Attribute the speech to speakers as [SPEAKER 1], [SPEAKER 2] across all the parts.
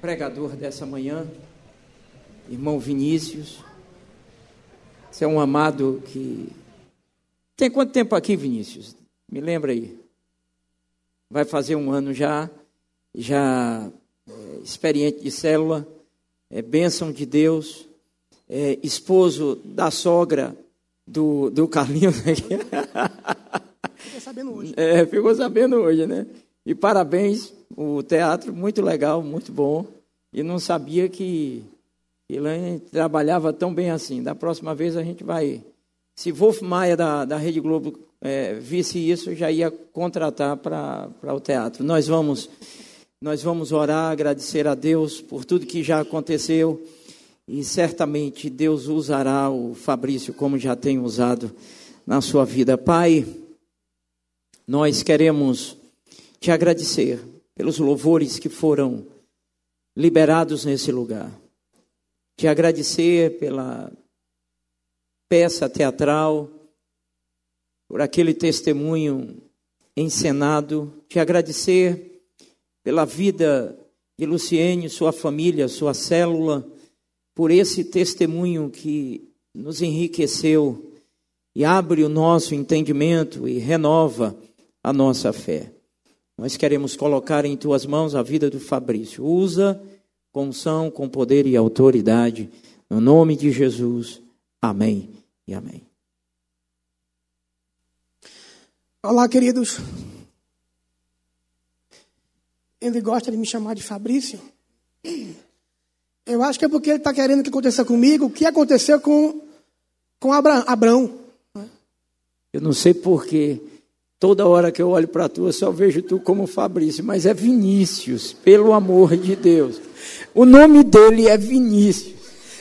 [SPEAKER 1] pregador dessa manhã, irmão Vinícius. Você é um amado que. Tem quanto tempo aqui, Vinícius? Me lembra aí. Vai fazer um ano já, já é, experiente de célula, é bênção de Deus, é, esposo da sogra do, do Carlinhos.
[SPEAKER 2] Ficou sabendo hoje.
[SPEAKER 1] É, ficou sabendo hoje, né? E parabéns, o teatro muito legal, muito bom. E não sabia que Elaine trabalhava tão bem assim. Da próxima vez a gente vai. Se Wolf Maia da, da Rede Globo é, visse isso, já ia contratar para o teatro. Nós vamos, nós vamos orar, agradecer a Deus por tudo que já aconteceu. E certamente Deus usará o Fabrício como já tem usado na sua vida. Pai, nós queremos te agradecer pelos louvores que foram liberados nesse lugar. Te agradecer pela peça teatral, por aquele testemunho encenado. Te agradecer pela vida de Luciene, sua família, sua célula, por esse testemunho que nos enriqueceu e abre o nosso entendimento e renova a nossa fé. Nós queremos colocar em tuas mãos a vida do Fabrício. Usa com unção, com poder e autoridade. No nome de Jesus. Amém e amém.
[SPEAKER 2] Olá, queridos. Ele gosta de me chamar de Fabrício. Eu acho que é porque ele está querendo que aconteça comigo o que aconteceu com, com Abraão.
[SPEAKER 1] Eu não sei porquê. Toda hora que eu olho para tu, eu só vejo tu como Fabrício, mas é Vinícius, pelo amor de Deus. O nome dele é Vinícius.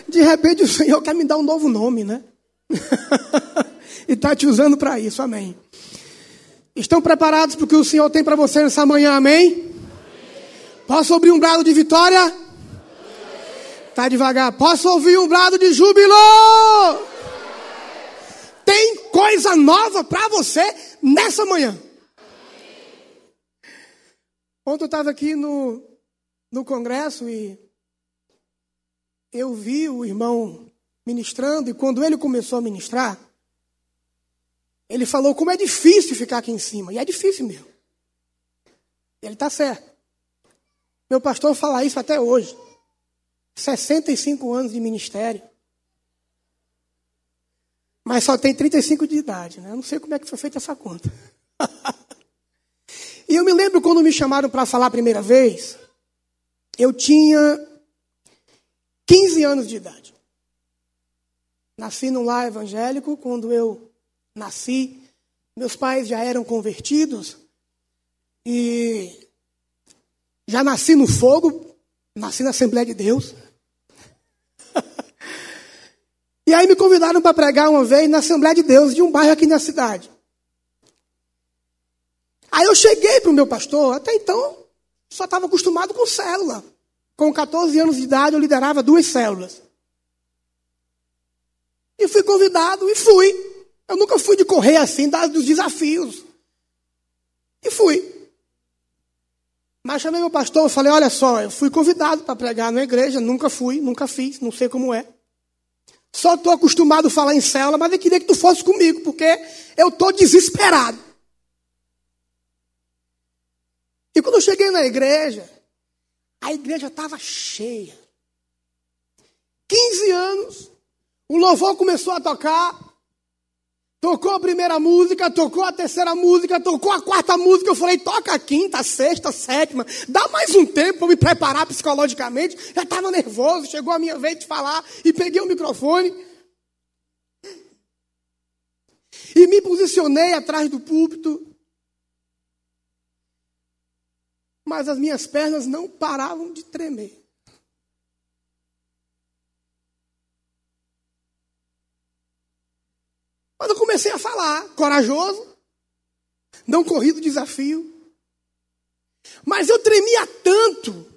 [SPEAKER 2] De repente o Senhor quer me dar um novo nome, né? e está te usando para isso, amém. Estão preparados para o que o Senhor tem para você nessa manhã, amém? Posso ouvir um brado de vitória? Tá devagar. Posso ouvir um brado de júbilo? Tem coisa nova para você nessa manhã. Ontem eu estava aqui no, no congresso e eu vi o irmão ministrando, e quando ele começou a ministrar, ele falou como é difícil ficar aqui em cima. E é difícil mesmo. Ele está certo. Meu pastor fala isso até hoje. 65 anos de ministério. Mas só tem 35 de idade, né? Eu não sei como é que foi feita essa conta. e eu me lembro quando me chamaram para falar a primeira vez, eu tinha 15 anos de idade. Nasci num lar evangélico, quando eu nasci, meus pais já eram convertidos e já nasci no fogo, nasci na Assembleia de Deus. E aí me convidaram para pregar uma vez na Assembleia de Deus de um bairro aqui na cidade. Aí eu cheguei para o meu pastor, até então só estava acostumado com célula. Com 14 anos de idade eu liderava duas células. E fui convidado e fui. Eu nunca fui de correr assim, dos desafios. E fui. Mas chamei meu pastor, falei, olha só, eu fui convidado para pregar na igreja, nunca fui, nunca fiz, não sei como é. Só estou acostumado a falar em célula, mas eu queria que tu fosse comigo, porque eu estou desesperado. E quando eu cheguei na igreja, a igreja estava cheia. 15 anos, o louvor começou a tocar, Tocou a primeira música, tocou a terceira música, tocou a quarta música. Eu falei, toca a quinta, a sexta, a sétima. Dá mais um tempo para me preparar psicologicamente. Já estava nervoso, chegou a minha vez de falar e peguei o microfone. E me posicionei atrás do púlpito. Mas as minhas pernas não paravam de tremer. Quando eu comecei a falar, corajoso, não corri do desafio. Mas eu tremia tanto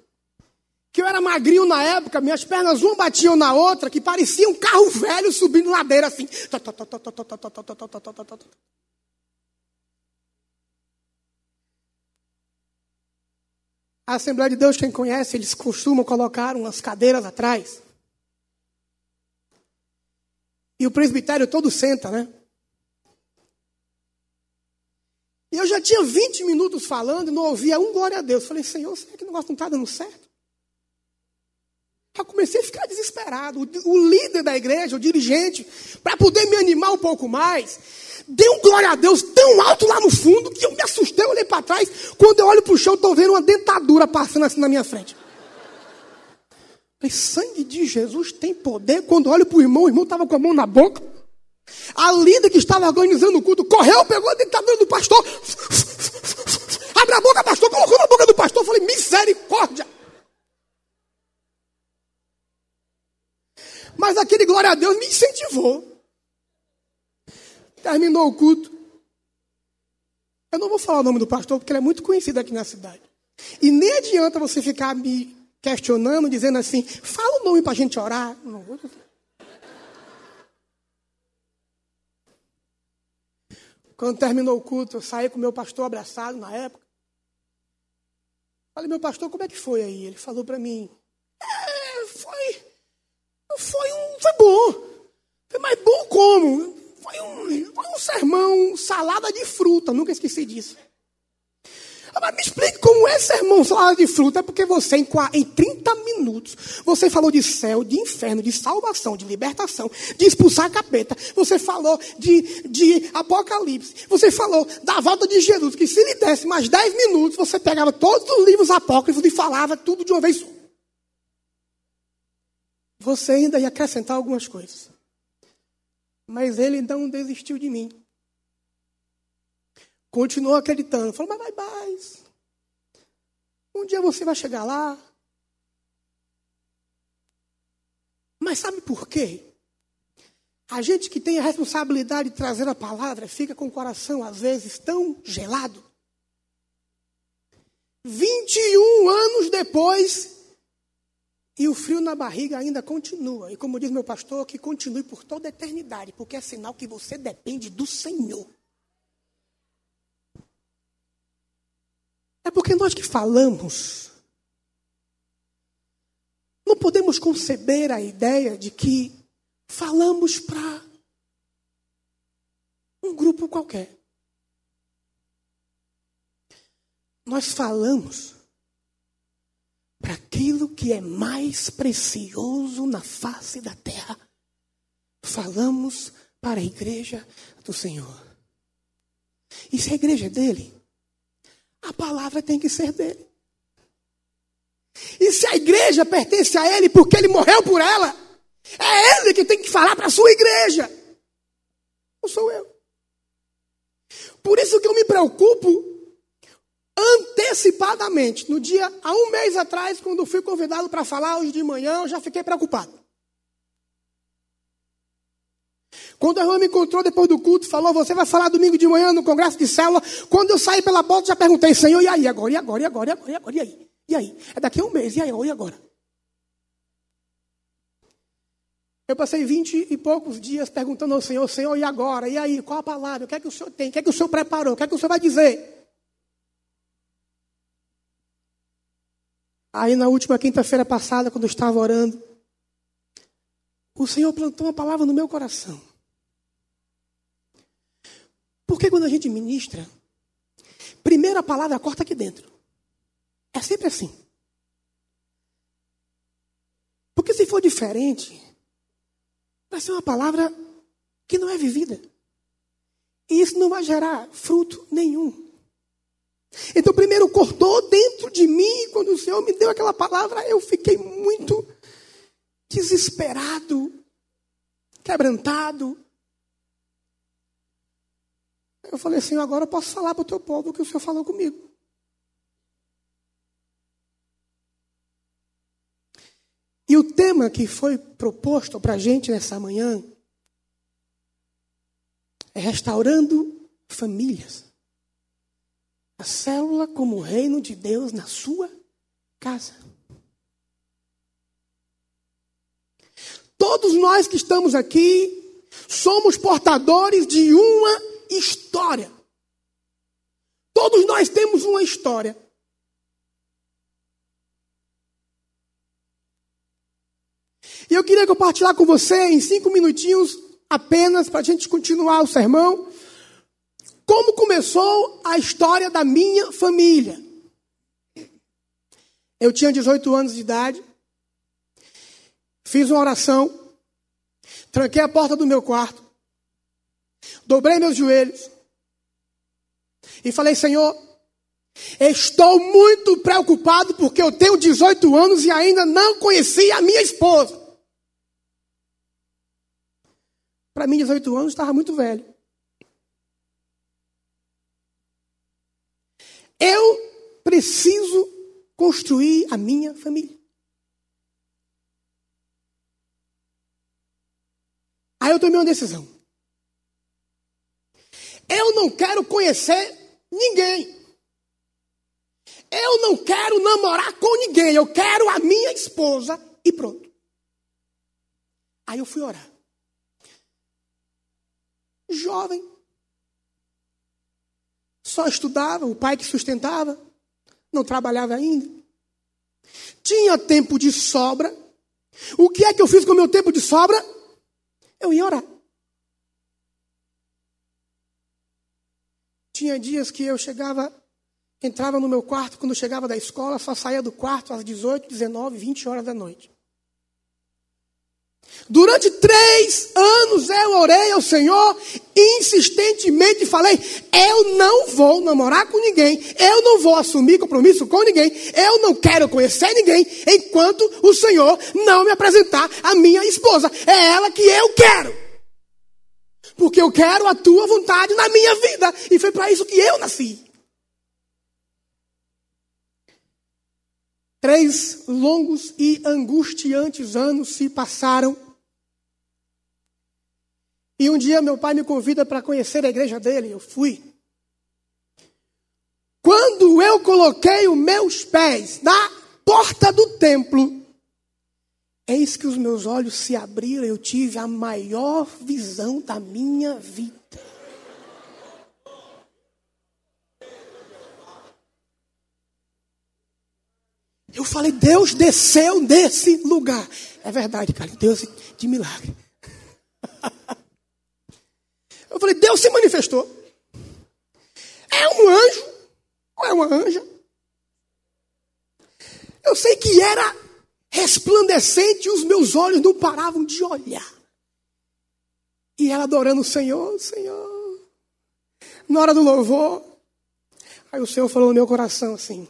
[SPEAKER 2] que eu era magrinho na época, minhas pernas uma batiam na outra, que parecia um carro velho subindo ladeira assim. A Assembleia de Deus, quem conhece, eles costumam colocar umas cadeiras atrás. E o presbitério todo senta, né? E eu já tinha 20 minutos falando e não ouvia um glória a Deus. Falei, Senhor, será que o negócio não está dando certo? Eu comecei a ficar desesperado. O, o líder da igreja, o dirigente, para poder me animar um pouco mais, deu um glória a Deus tão alto lá no fundo que eu me assustei, olhei para trás. Quando eu olho para o chão, estou vendo uma dentadura passando assim na minha frente. Falei, sangue de Jesus tem poder. Quando olho para o irmão, o irmão estava com a mão na boca. A líder que estava organizando o culto correu, pegou a dentadura do pastor. Abre a boca, pastor. Colocou na boca do pastor. Falei, misericórdia. Mas aquele glória a Deus me incentivou. Terminou o culto. Eu não vou falar o nome do pastor, porque ele é muito conhecido aqui na cidade. E nem adianta você ficar me questionando, dizendo assim, fala o nome para a gente orar. Quando terminou o culto, eu saí com meu pastor abraçado na época. Falei, meu pastor, como é que foi aí? Ele falou para mim, é, foi, foi, um, foi bom. Foi mais bom como? Foi um, foi um sermão, salada de fruta, nunca esqueci disso. Mas me explique como é sermão salada de fruta. É porque você, em, em 30 minutos, você falou de céu, de inferno, de salvação, de libertação, de expulsar a capeta. Você falou de, de Apocalipse. Você falou da volta de Jesus. Que se lhe desse mais 10 minutos, você pegava todos os livros apócrifos e falava tudo de uma vez só. Você ainda ia acrescentar algumas coisas. Mas ele não desistiu de mim. Continuou acreditando. Falou, mas vai mais. Um dia você vai chegar lá. Mas sabe por quê? A gente que tem a responsabilidade de trazer a palavra fica com o coração, às vezes, tão gelado. 21 anos depois, e o frio na barriga ainda continua. E como diz meu pastor, que continue por toda a eternidade, porque é sinal que você depende do Senhor. É porque nós que falamos, não podemos conceber a ideia de que falamos para um grupo qualquer. Nós falamos para aquilo que é mais precioso na face da terra. Falamos para a igreja do Senhor. E se a igreja é dele, a palavra tem que ser dele. E se a igreja pertence a ele porque ele morreu por ela, é ele que tem que falar para a sua igreja. Não sou eu. Por isso que eu me preocupo antecipadamente. No dia, há um mês atrás, quando fui convidado para falar hoje de manhã, eu já fiquei preocupado. Quando a irmã me encontrou depois do culto, falou: Você vai falar domingo de manhã no congresso de célula. Quando eu saí pela porta, já perguntei: Senhor, e aí? Agora, e agora, e agora, e agora, e agora, e aí? E aí? É daqui a um mês, e aí? E agora? Eu passei vinte e poucos dias perguntando ao Senhor: Senhor, e agora? E aí? Qual a palavra? O que é que o Senhor tem? O que é que o Senhor preparou? O que é que o Senhor vai dizer? Aí, na última quinta-feira passada, quando eu estava orando, o Senhor plantou uma palavra no meu coração. Porque quando a gente ministra, primeiro a palavra corta aqui dentro. É sempre assim. Porque se for diferente, vai ser uma palavra que não é vivida. E isso não vai gerar fruto nenhum. Então, primeiro cortou dentro de mim, quando o Senhor me deu aquela palavra, eu fiquei muito desesperado, quebrantado, eu falei, Senhor, agora eu posso falar para o teu povo o que o Senhor falou comigo. E o tema que foi proposto para a gente nessa manhã é restaurando famílias. A célula como o reino de Deus na sua casa. Todos nós que estamos aqui somos portadores de uma história. Todos nós temos uma história. E eu queria compartilhar com você em cinco minutinhos, apenas para a gente continuar o sermão, como começou a história da minha família. Eu tinha 18 anos de idade, fiz uma oração, tranquei a porta do meu quarto, dobrei meus joelhos e falei: Senhor, estou muito preocupado porque eu tenho 18 anos e ainda não conheci a minha esposa. Para mim, 18 anos estava muito velho. Eu preciso construir a minha família. Aí eu tomei uma decisão. Eu não quero conhecer ninguém. Eu não quero namorar com ninguém. Eu quero a minha esposa e pronto. Aí eu fui orar jovem. Só estudava, o pai que sustentava, não trabalhava ainda. Tinha tempo de sobra. O que é que eu fiz com o meu tempo de sobra? Eu ia orar. Tinha dias que eu chegava, entrava no meu quarto, quando chegava da escola, só saía do quarto às 18, 19, 20 horas da noite. Durante três anos eu orei ao Senhor insistentemente falei: eu não vou namorar com ninguém, eu não vou assumir compromisso com ninguém, eu não quero conhecer ninguém enquanto o Senhor não me apresentar a minha esposa. É ela que eu quero. Porque eu quero a tua vontade na minha vida. E foi para isso que eu nasci. Três longos e angustiantes anos se passaram e um dia meu pai me convida para conhecer a igreja dele, eu fui. Quando eu coloquei os meus pés na porta do templo, eis que os meus olhos se abriram, eu tive a maior visão da minha vida. Eu falei, Deus desceu nesse lugar. É verdade, cara, Deus de milagre. Eu falei, Deus se manifestou. É um anjo ou é uma anja? Eu sei que era resplandecente e os meus olhos não paravam de olhar. E ela adorando o Senhor, Senhor. Na hora do louvor, aí o Senhor falou no meu coração assim: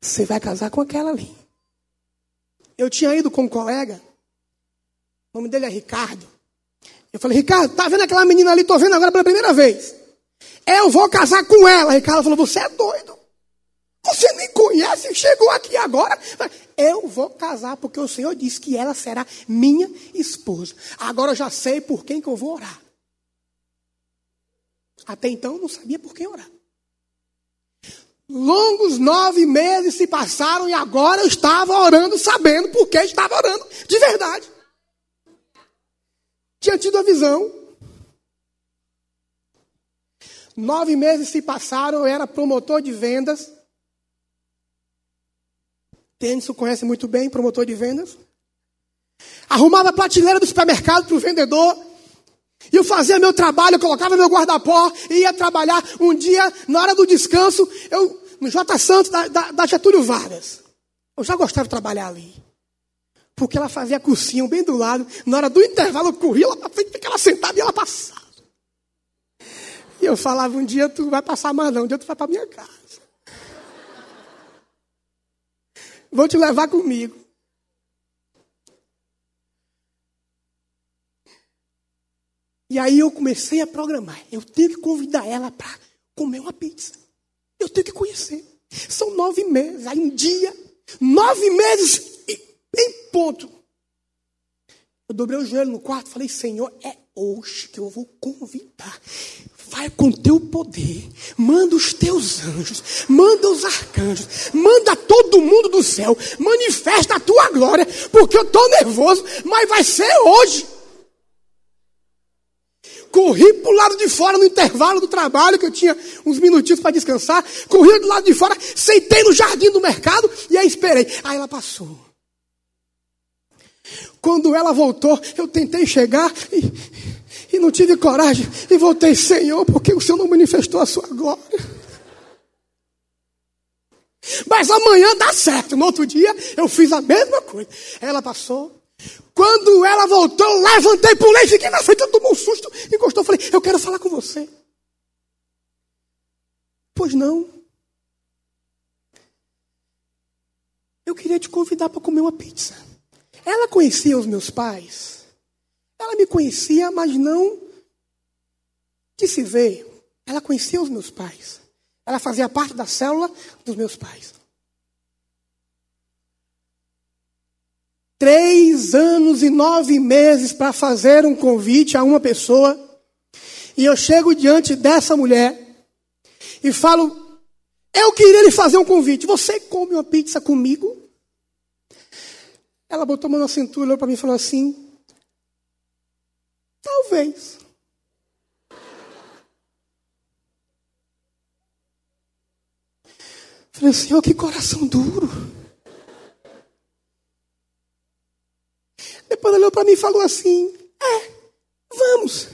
[SPEAKER 2] Você vai casar com aquela ali. Eu tinha ido com um colega, o nome dele é Ricardo. Eu falei, Ricardo, tá vendo aquela menina ali? Tô vendo agora pela primeira vez. Eu vou casar com ela. Ricardo falou, você é doido. Você nem conhece, chegou aqui agora. Eu vou casar, porque o Senhor disse que ela será minha esposa. Agora eu já sei por quem que eu vou orar. Até então eu não sabia por quem orar. Longos nove meses se passaram e agora eu estava orando, sabendo por que estava orando de verdade tinha tido a visão. Nove meses se passaram, eu era promotor de vendas. Tennyson conhece muito bem, promotor de vendas. Arrumava a prateleira do supermercado para o vendedor. E eu fazia meu trabalho, eu colocava meu guarda-pó e ia trabalhar. Um dia, na hora do descanso, eu no J. Santos, da, da, da Getúlio Vargas. Eu já gostava de trabalhar ali. Porque ela fazia cursinho bem do lado. Na hora do intervalo, eu corria lá para frente, ficava sentada e ela passava. E eu falava, um dia tu vai passar mais não, um dia tu vai para minha casa. Vou te levar comigo. E aí eu comecei a programar. Eu tenho que convidar ela para comer uma pizza. Eu tenho que conhecer. São nove meses. Aí um dia, nove meses em ponto. Eu dobrei o joelho no quarto falei, Senhor, é hoje que eu vou convidar. Vai com teu poder, manda os teus anjos, manda os arcanjos, manda todo mundo do céu, manifesta a tua glória, porque eu estou nervoso, mas vai ser hoje. Corri para o lado de fora no intervalo do trabalho, que eu tinha uns minutinhos para descansar. Corri do lado de fora, sentei no jardim do mercado e aí esperei. Aí ela passou. Quando ela voltou, eu tentei chegar e, e não tive coragem. E voltei, Senhor, porque o Senhor não manifestou a sua glória. Mas amanhã dá certo. No outro dia, eu fiz a mesma coisa. Ela passou. Quando ela voltou, eu levantei, pulei, fiquei na frente, eu tomei um susto, encostou, falei, eu quero falar com você. Pois não. Eu queria te convidar para comer uma pizza. Ela conhecia os meus pais. Ela me conhecia, mas não de se ver. Ela conhecia os meus pais. Ela fazia parte da célula dos meus pais. Três anos e nove meses para fazer um convite a uma pessoa. E eu chego diante dessa mulher e falo: Eu queria lhe fazer um convite. Você come uma pizza comigo? Ela botou a mão na cintura, olhou para mim e falou assim: Talvez. Falei, Senhor, que coração duro. Depois olhou para mim e falou assim: É, vamos.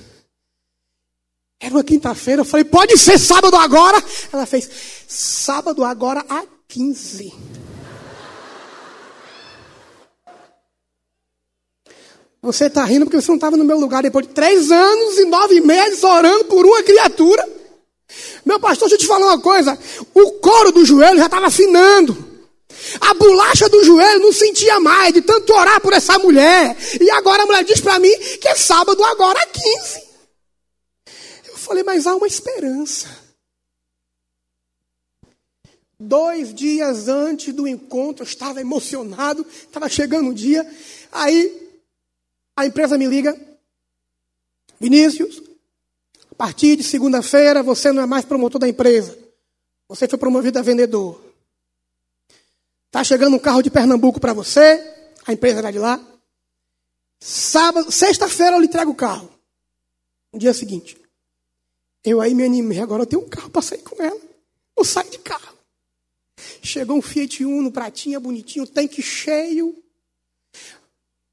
[SPEAKER 2] Era uma quinta-feira, eu falei, pode ser sábado agora? Ela fez, sábado agora a 15. Você está rindo porque você não estava no meu lugar depois de três anos e nove meses orando por uma criatura. Meu pastor, deixa eu te falar uma coisa. O couro do joelho já estava afinando. A bolacha do joelho não sentia mais de tanto orar por essa mulher. E agora a mulher diz para mim que é sábado agora 15. Eu falei, mas há uma esperança. Dois dias antes do encontro, eu estava emocionado, estava chegando o dia. Aí a empresa me liga, Vinícius, a partir de segunda-feira você não é mais promotor da empresa. Você foi promovido a vendedor. Está chegando um carro de Pernambuco para você, a empresa era de lá. Sábado, sexta-feira eu lhe entrego o carro. No dia seguinte. Eu aí me animei, agora eu tenho um carro para sair com ela. Eu saio de carro. Chegou um Fiat Uno, pratinha, bonitinho, tanque cheio.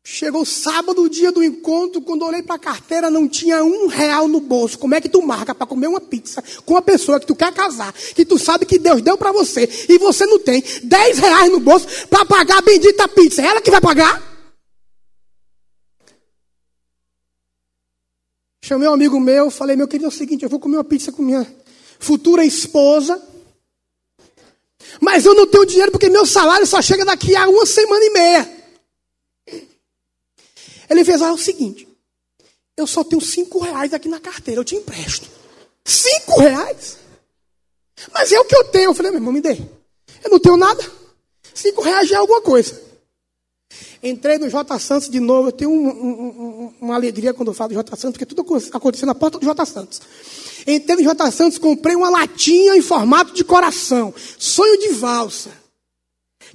[SPEAKER 2] Chegou sábado, o dia do encontro, quando olhei para a carteira, não tinha um real no bolso. Como é que tu marca para comer uma pizza com uma pessoa que tu quer casar, que tu sabe que Deus deu para você, e você não tem dez reais no bolso para pagar a bendita pizza? É ela que vai pagar? Chamei um amigo meu, falei, meu querido, é o seguinte, eu vou comer uma pizza com minha futura esposa, mas eu não tenho dinheiro porque meu salário só chega daqui a uma semana e meia. Ele fez, ah, é o seguinte, eu só tenho cinco reais aqui na carteira, eu te empresto. Cinco reais? Mas é o que eu tenho. Eu falei, meu irmão, me dê. Eu não tenho nada. Cinco reais já é alguma coisa. Entrei no J Santos de novo. Eu tenho um, um, um, uma alegria quando eu falo do J Santos, porque tudo aconteceu na porta do J Santos. Entrei no J Santos, comprei uma latinha em formato de coração. Sonho de valsa.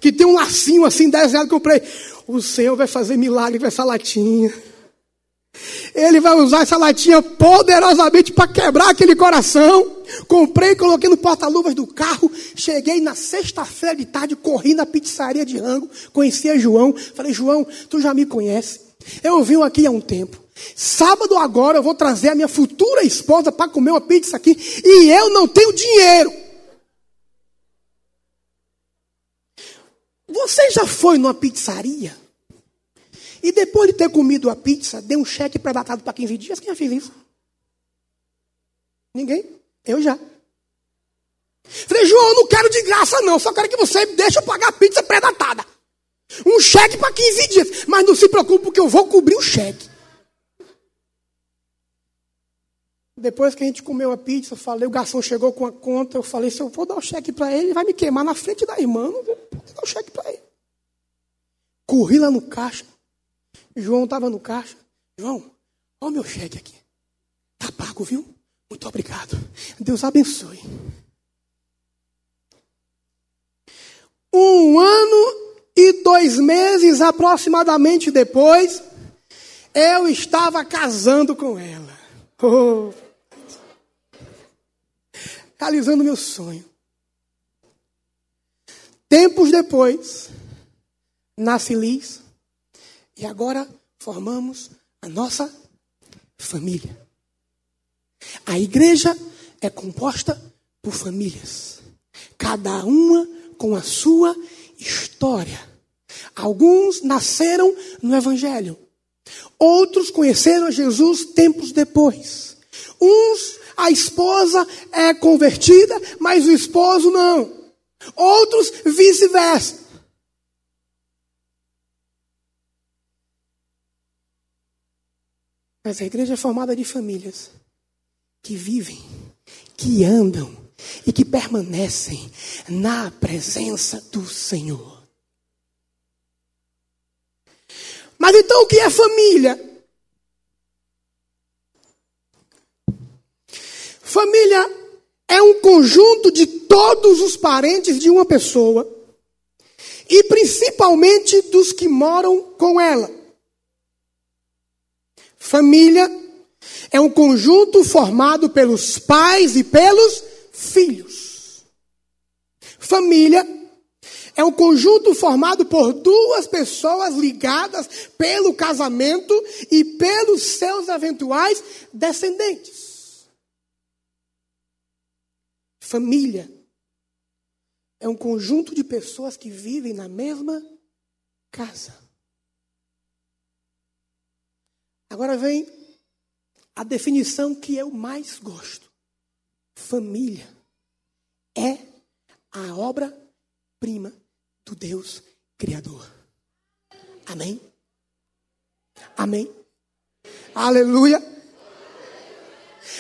[SPEAKER 2] Que tem um lacinho assim, 10 reais, comprei. O Senhor vai fazer milagre com essa latinha. Ele vai usar essa latinha poderosamente para quebrar aquele coração. Comprei, coloquei no porta-luvas do carro. Cheguei na sexta-feira de tarde, corri na pizzaria de rango. Conhecia João. Falei, João, tu já me conhece. Eu vim aqui há um tempo. Sábado agora eu vou trazer a minha futura esposa para comer uma pizza aqui. E eu não tenho dinheiro. Você já foi numa pizzaria? E depois de ter comido a pizza, deu um cheque pré-datado para 15 dias? Quem já fez isso? Ninguém? Eu já. Falei, João, eu não quero de graça, não. Só quero que você deixe eu pagar a pizza pré-datada. Um cheque para 15 dias. Mas não se preocupe, porque eu vou cobrir o cheque. Depois que a gente comeu a pizza, eu falei, o garçom chegou com a conta, eu falei, se eu for dar o cheque para ele, ele vai me queimar na frente da irmã, não o cheque para ele. Corri lá no caixa. João estava no caixa. João, olha o meu cheque aqui. Tá pago, viu? Muito obrigado. Deus abençoe. Um ano e dois meses aproximadamente depois, eu estava casando com ela. Oh realizando meu sonho. Tempos depois, nasce Liz E agora formamos a nossa família. A igreja é composta por famílias, cada uma com a sua história. Alguns nasceram no Evangelho, outros conheceram Jesus tempos depois. Uns, a esposa é convertida, mas o esposo não. Outros, vice-versa. Mas a igreja é formada de famílias que vivem, que andam e que permanecem na presença do Senhor. Mas então o que é família? Família é um conjunto de todos os parentes de uma pessoa e principalmente dos que moram com ela. Família é um conjunto formado pelos pais e pelos filhos. Família é um conjunto formado por duas pessoas ligadas pelo casamento e pelos seus eventuais descendentes. Família é um conjunto de pessoas que vivem na mesma casa. Agora vem a definição que eu mais gosto. Família é a obra-prima do Deus Criador. Amém? Amém? Aleluia.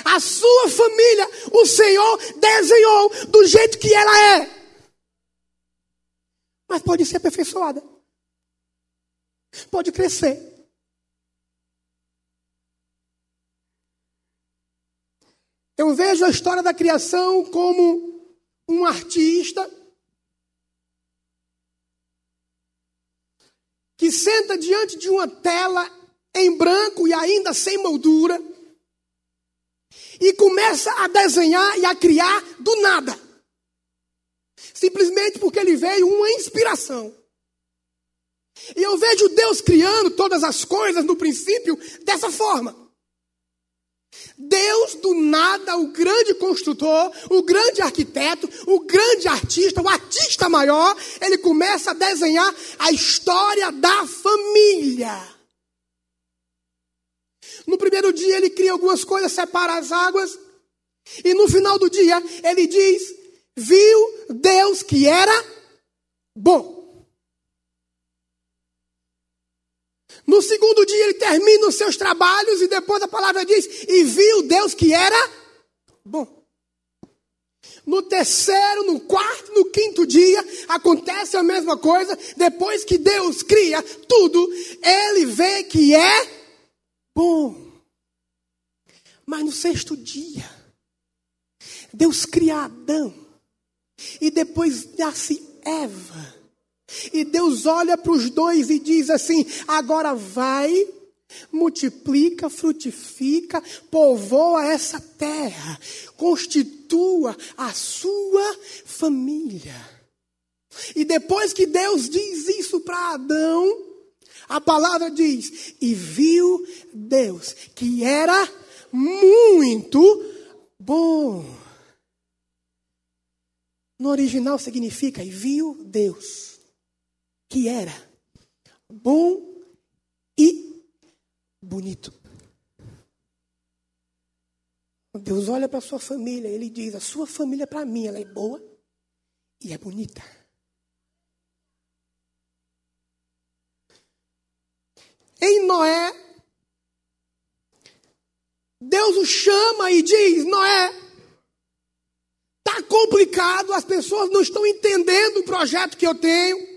[SPEAKER 2] A sua família, o Senhor desenhou do jeito que ela é. Mas pode ser aperfeiçoada. Pode crescer. Eu vejo a história da criação como um artista que senta diante de uma tela em branco e ainda sem moldura e começa a desenhar e a criar do nada. Simplesmente porque ele veio uma inspiração. E eu vejo Deus criando todas as coisas no princípio dessa forma. Deus do nada, o grande construtor, o grande arquiteto, o grande artista, o artista maior, ele começa a desenhar a história da família. No primeiro dia ele cria algumas coisas, separa as águas, e no final do dia ele diz: Viu Deus que era bom. No segundo dia ele termina os seus trabalhos e depois a palavra diz: e viu Deus que era bom. No terceiro, no quarto, no quinto dia, acontece a mesma coisa. Depois que Deus cria tudo, ele vê que é bom. Mas no sexto dia, Deus cria Adão. E depois nasce Eva. E Deus olha para os dois e diz assim: agora vai, multiplica, frutifica, povoa essa terra, constitua a sua família. E depois que Deus diz isso para Adão, a palavra diz: e viu Deus que era muito bom. No original significa, e viu Deus que era bom e bonito. Deus olha para a sua família, ele diz: a sua família para mim ela é boa e é bonita. Em Noé, Deus o chama e diz: Noé, está complicado, as pessoas não estão entendendo o projeto que eu tenho.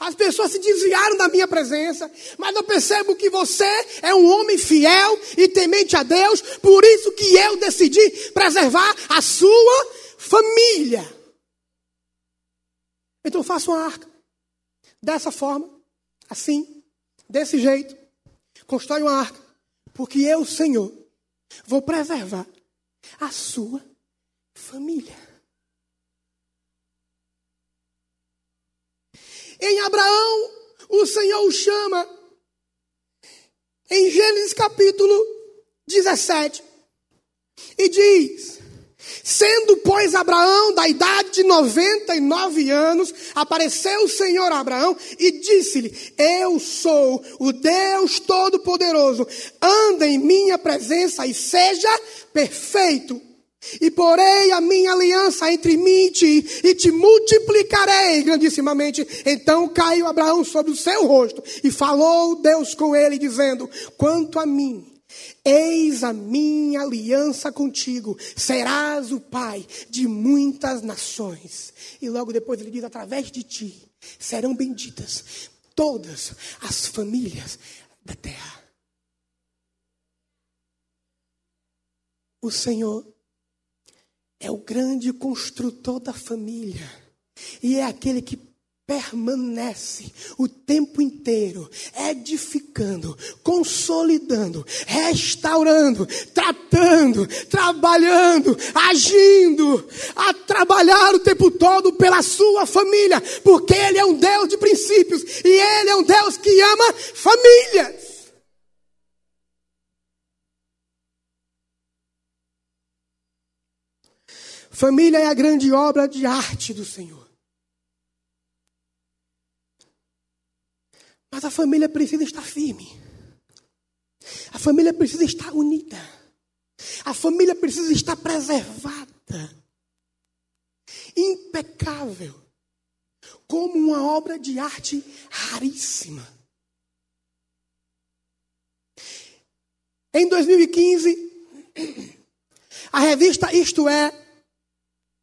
[SPEAKER 2] As pessoas se desviaram da minha presença, mas eu percebo que você é um homem fiel e temente a Deus, por isso que eu decidi preservar a sua família. Então faça uma arca dessa forma, assim, desse jeito. Constrói uma arca, porque eu, Senhor, vou preservar a sua família. Em Abraão, o Senhor o chama em Gênesis capítulo 17 e diz: Sendo, pois, Abraão da idade de 99 anos, apareceu o Senhor a Abraão e disse-lhe: Eu sou o Deus Todo-Poderoso, anda em minha presença e seja perfeito. E porei a minha aliança entre mim e ti, e te multiplicarei grandissimamente. Então caiu Abraão sobre o seu rosto, e falou Deus com ele, dizendo: Quanto a mim, Eis a minha aliança contigo, serás o pai de muitas nações. E logo depois ele diz: através de ti serão benditas todas as famílias da terra. O Senhor é o grande construtor da família e é aquele que permanece o tempo inteiro edificando, consolidando, restaurando, tratando, trabalhando, agindo, a trabalhar o tempo todo pela sua família, porque Ele é um Deus de princípios e Ele é um Deus que ama famílias. Família é a grande obra de arte do Senhor. Mas a família precisa estar firme. A família precisa estar unida. A família precisa estar preservada. Impecável. Como uma obra de arte raríssima. Em 2015, a revista Isto É,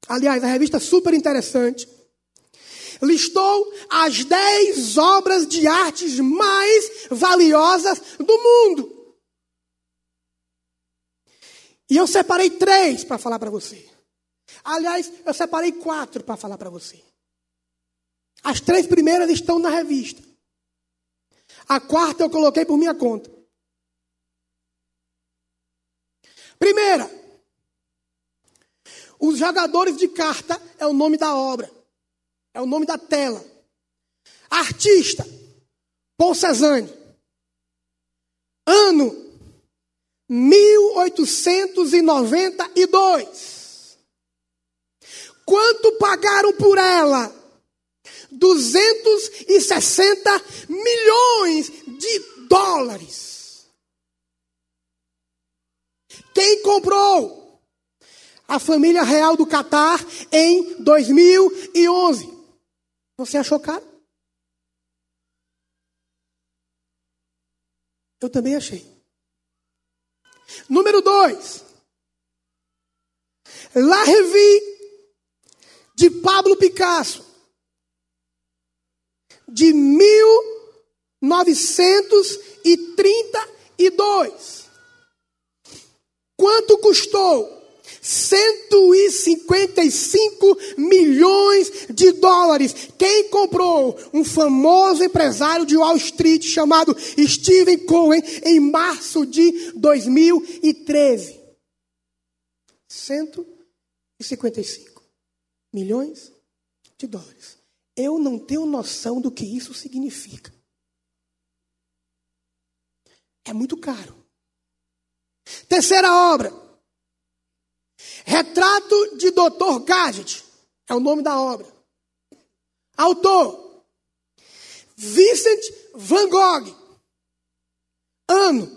[SPEAKER 2] aliás, a revista super interessante, listou as dez obras de artes mais valiosas do mundo. E eu separei três para falar para você. Aliás, eu separei quatro para falar para você. As três primeiras estão na revista. A quarta eu coloquei por minha conta. Primeira, os jogadores de carta é o nome da obra. É o nome da tela. Artista, Paul Cézanne. Ano 1892. Quanto pagaram por ela? 260 milhões de dólares. Quem comprou? A família real do Catar em 2011. Você achou caro? Eu também achei. Número dois. La Revue de Pablo Picasso. De 1932. Quanto custou? 155 milhões de dólares. Quem comprou? Um famoso empresário de Wall Street chamado Steven Cohen em março de 2013. 155 milhões de dólares. Eu não tenho noção do que isso significa. É muito caro. Terceira obra. Retrato de Dr. Gadget é o nome da obra. Autor: Vincent Van Gogh. Ano: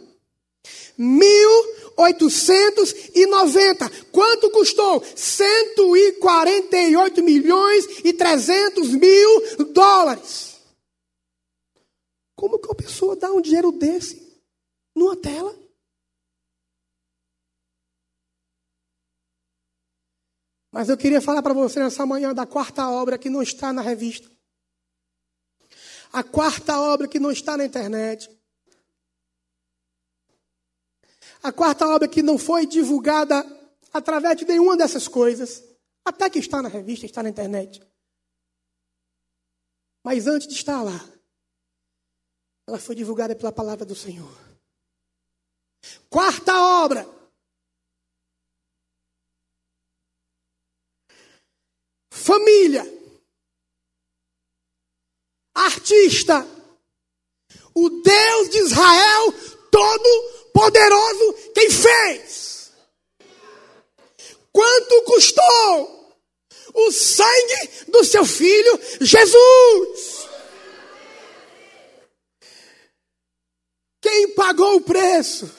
[SPEAKER 2] 1890. Quanto custou? 148 milhões e 300 mil dólares. Como que uma pessoa dá um dinheiro desse numa tela? Mas eu queria falar para você nessa manhã da quarta obra que não está na revista. A quarta obra que não está na internet. A quarta obra que não foi divulgada através de nenhuma dessas coisas. Até que está na revista, está na internet. Mas antes de estar lá, ela foi divulgada pela palavra do Senhor. Quarta obra família, artista, o Deus de Israel Todo-Poderoso quem fez. Quanto custou o sangue do seu filho Jesus? Quem pagou o preço?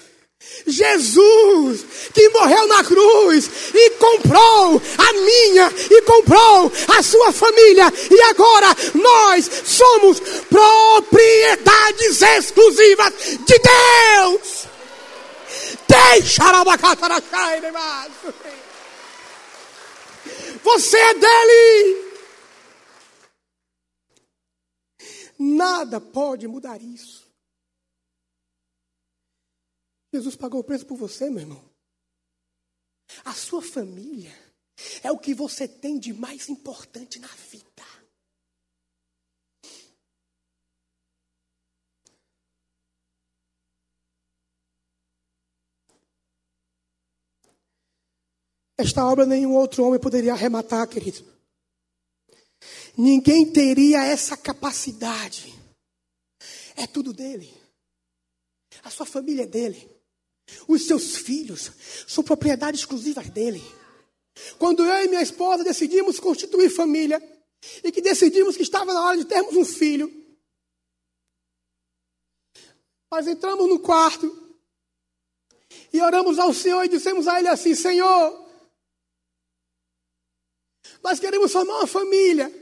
[SPEAKER 2] Jesus, que morreu na cruz e comprou a minha e comprou a sua família, e agora nós somos propriedades exclusivas de Deus. Deixa a Você é dele. Nada pode mudar isso. Jesus pagou o preço por você, meu irmão. A sua família é o que você tem de mais importante na vida. Esta obra nenhum outro homem poderia arrematar, querido. Ninguém teria essa capacidade. É tudo dele. A sua família é dele. Os seus filhos são propriedade exclusiva dele. Quando eu e minha esposa decidimos constituir família e que decidimos que estava na hora de termos um filho, nós entramos no quarto e oramos ao Senhor e dissemos a Ele assim: Senhor, nós queremos formar uma família.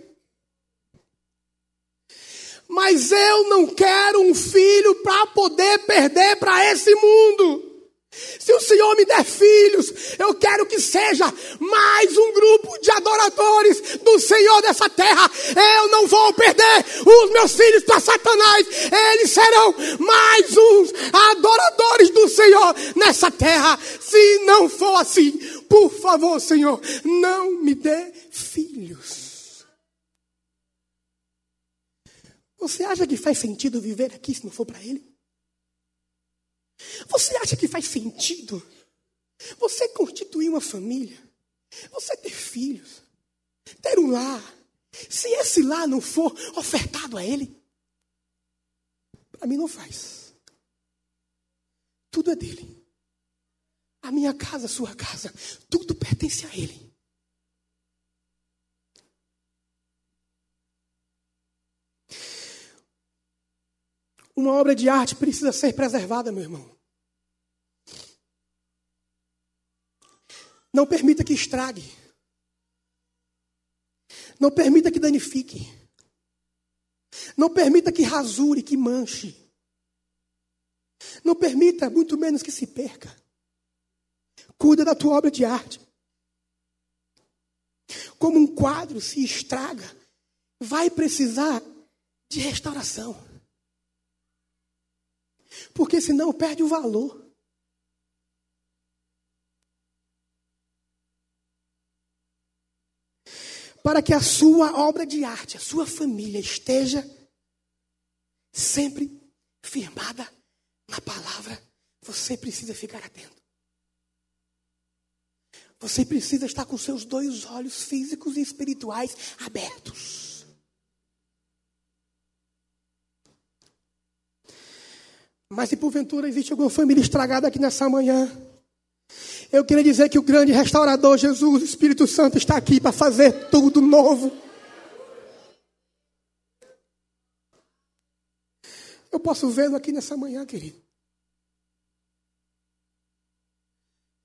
[SPEAKER 2] Mas eu não quero um filho para poder perder para esse mundo. Se o Senhor me der filhos, eu quero que seja mais um grupo de adoradores do Senhor dessa terra. Eu não vou perder os meus filhos para Satanás. Eles serão mais uns adoradores do Senhor nessa terra. Se não for assim, por favor, Senhor, não me dê filhos. Você acha que faz sentido viver aqui se não for para Ele? Você acha que faz sentido você constituir uma família, você ter filhos, ter um lar, se esse lar não for ofertado a Ele? Para mim não faz. Tudo é dele. A minha casa, a sua casa, tudo pertence a Ele. Uma obra de arte precisa ser preservada, meu irmão. Não permita que estrague. Não permita que danifique. Não permita que rasure, que manche. Não permita, muito menos, que se perca. Cuida da tua obra de arte. Como um quadro se estraga, vai precisar de restauração porque senão perde o valor. Para que a sua obra de arte, a sua família esteja sempre firmada na palavra, você precisa ficar atento. Você precisa estar com seus dois olhos físicos e espirituais abertos. Mas se porventura existe alguma família estragada aqui nessa manhã, eu queria dizer que o grande restaurador Jesus, o Espírito Santo, está aqui para fazer tudo novo. Eu posso vê-lo aqui nessa manhã, querido.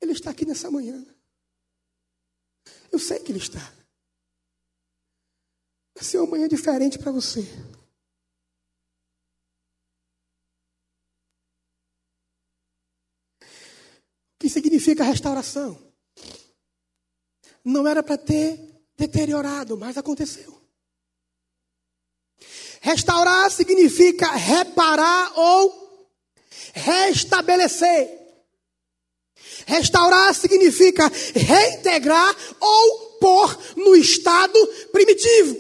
[SPEAKER 2] Ele está aqui nessa manhã. Eu sei que ele está. Vai ser uma manhã diferente para você. Que significa restauração. Não era para ter deteriorado, mas aconteceu. Restaurar significa reparar ou restabelecer. Restaurar significa reintegrar ou pôr no estado primitivo.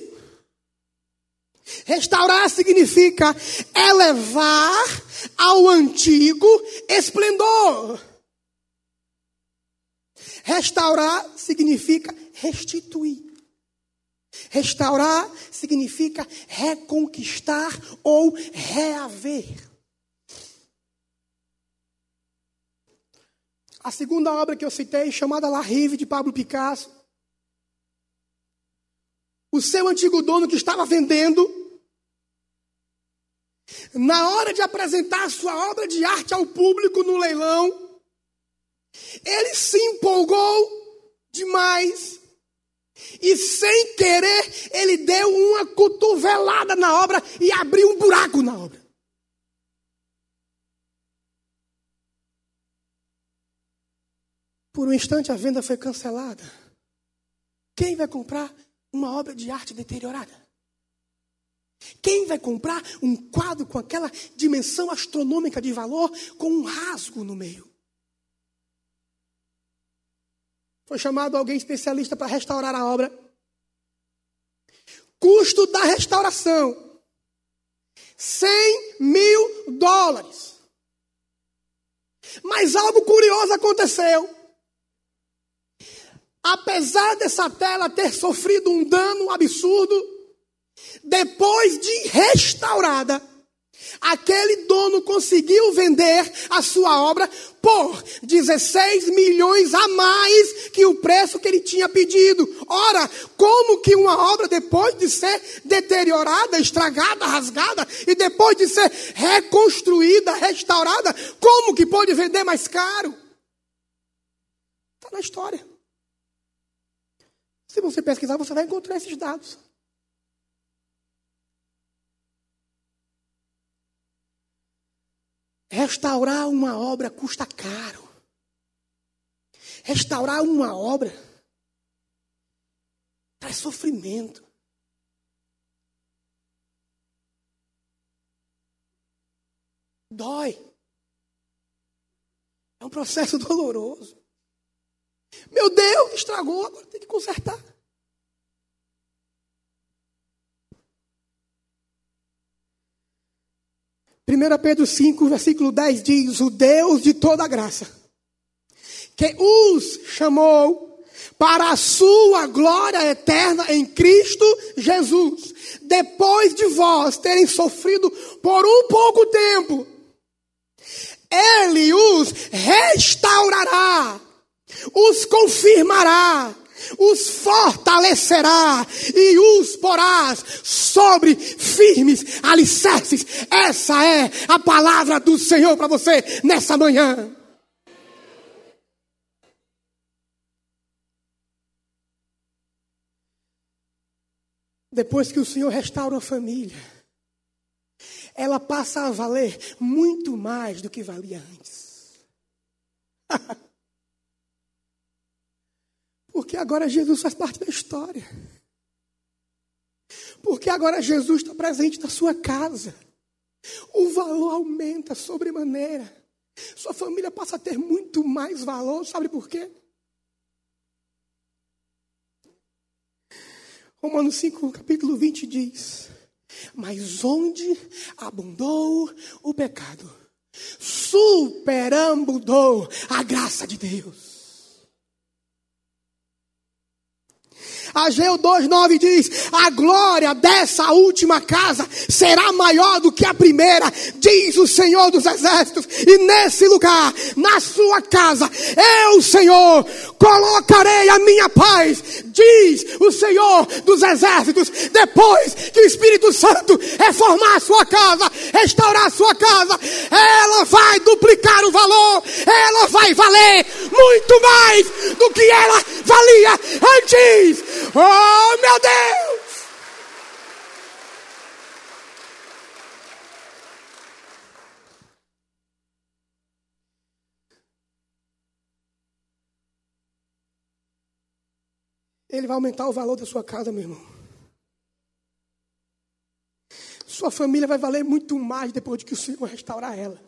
[SPEAKER 2] Restaurar significa elevar ao antigo esplendor. Restaurar significa restituir. Restaurar significa reconquistar ou reaver. A segunda obra que eu citei, chamada La Rive, de Pablo Picasso. O seu antigo dono que estava vendendo, na hora de apresentar sua obra de arte ao público no leilão, ele se empolgou demais e sem querer, ele deu uma cotovelada na obra e abriu um buraco na obra. Por um instante a venda foi cancelada. Quem vai comprar uma obra de arte deteriorada? Quem vai comprar um quadro com aquela dimensão astronômica de valor com um rasgo no meio? Foi chamado alguém especialista para restaurar a obra. Custo da restauração: 100 mil dólares. Mas algo curioso aconteceu. Apesar dessa tela ter sofrido um dano absurdo, depois de restaurada, Aquele dono conseguiu vender a sua obra por 16 milhões a mais que o preço que ele tinha pedido. Ora, como que uma obra, depois de ser deteriorada, estragada, rasgada, e depois de ser reconstruída, restaurada, como que pode vender mais caro? Está na história. Se você pesquisar, você vai encontrar esses dados. Restaurar uma obra custa caro. Restaurar uma obra traz sofrimento. Dói. É um processo doloroso. Meu Deus, estragou, agora tem que consertar. 1 Pedro 5, versículo 10 diz: O Deus de toda graça, que os chamou para a sua glória eterna em Cristo Jesus, depois de vós terem sofrido por um pouco tempo, Ele os restaurará, os confirmará os fortalecerá e os porás sobre firmes alicerces. Essa é a palavra do Senhor para você nessa manhã. Depois que o Senhor restaura a família, ela passa a valer muito mais do que valia antes. Porque agora Jesus faz parte da história. Porque agora Jesus está presente na sua casa. O valor aumenta sobremaneira. Sua família passa a ter muito mais valor. Sabe por quê? Romanos 5, capítulo 20 diz: Mas onde abundou o pecado, superabundou a graça de Deus. Ageu 2,9 diz: A glória dessa última casa será maior do que a primeira, diz o Senhor dos Exércitos. E nesse lugar, na sua casa, eu, Senhor, colocarei a minha paz, diz o Senhor dos Exércitos. Depois que o Espírito Santo reformar a sua casa, restaurar a sua casa, ela vai duplicar o valor, ela vai valer muito mais do que ela valia antes. Oh, meu Deus! Ele vai aumentar o valor da sua casa, meu irmão. Sua família vai valer muito mais depois de que o Senhor restaurar ela.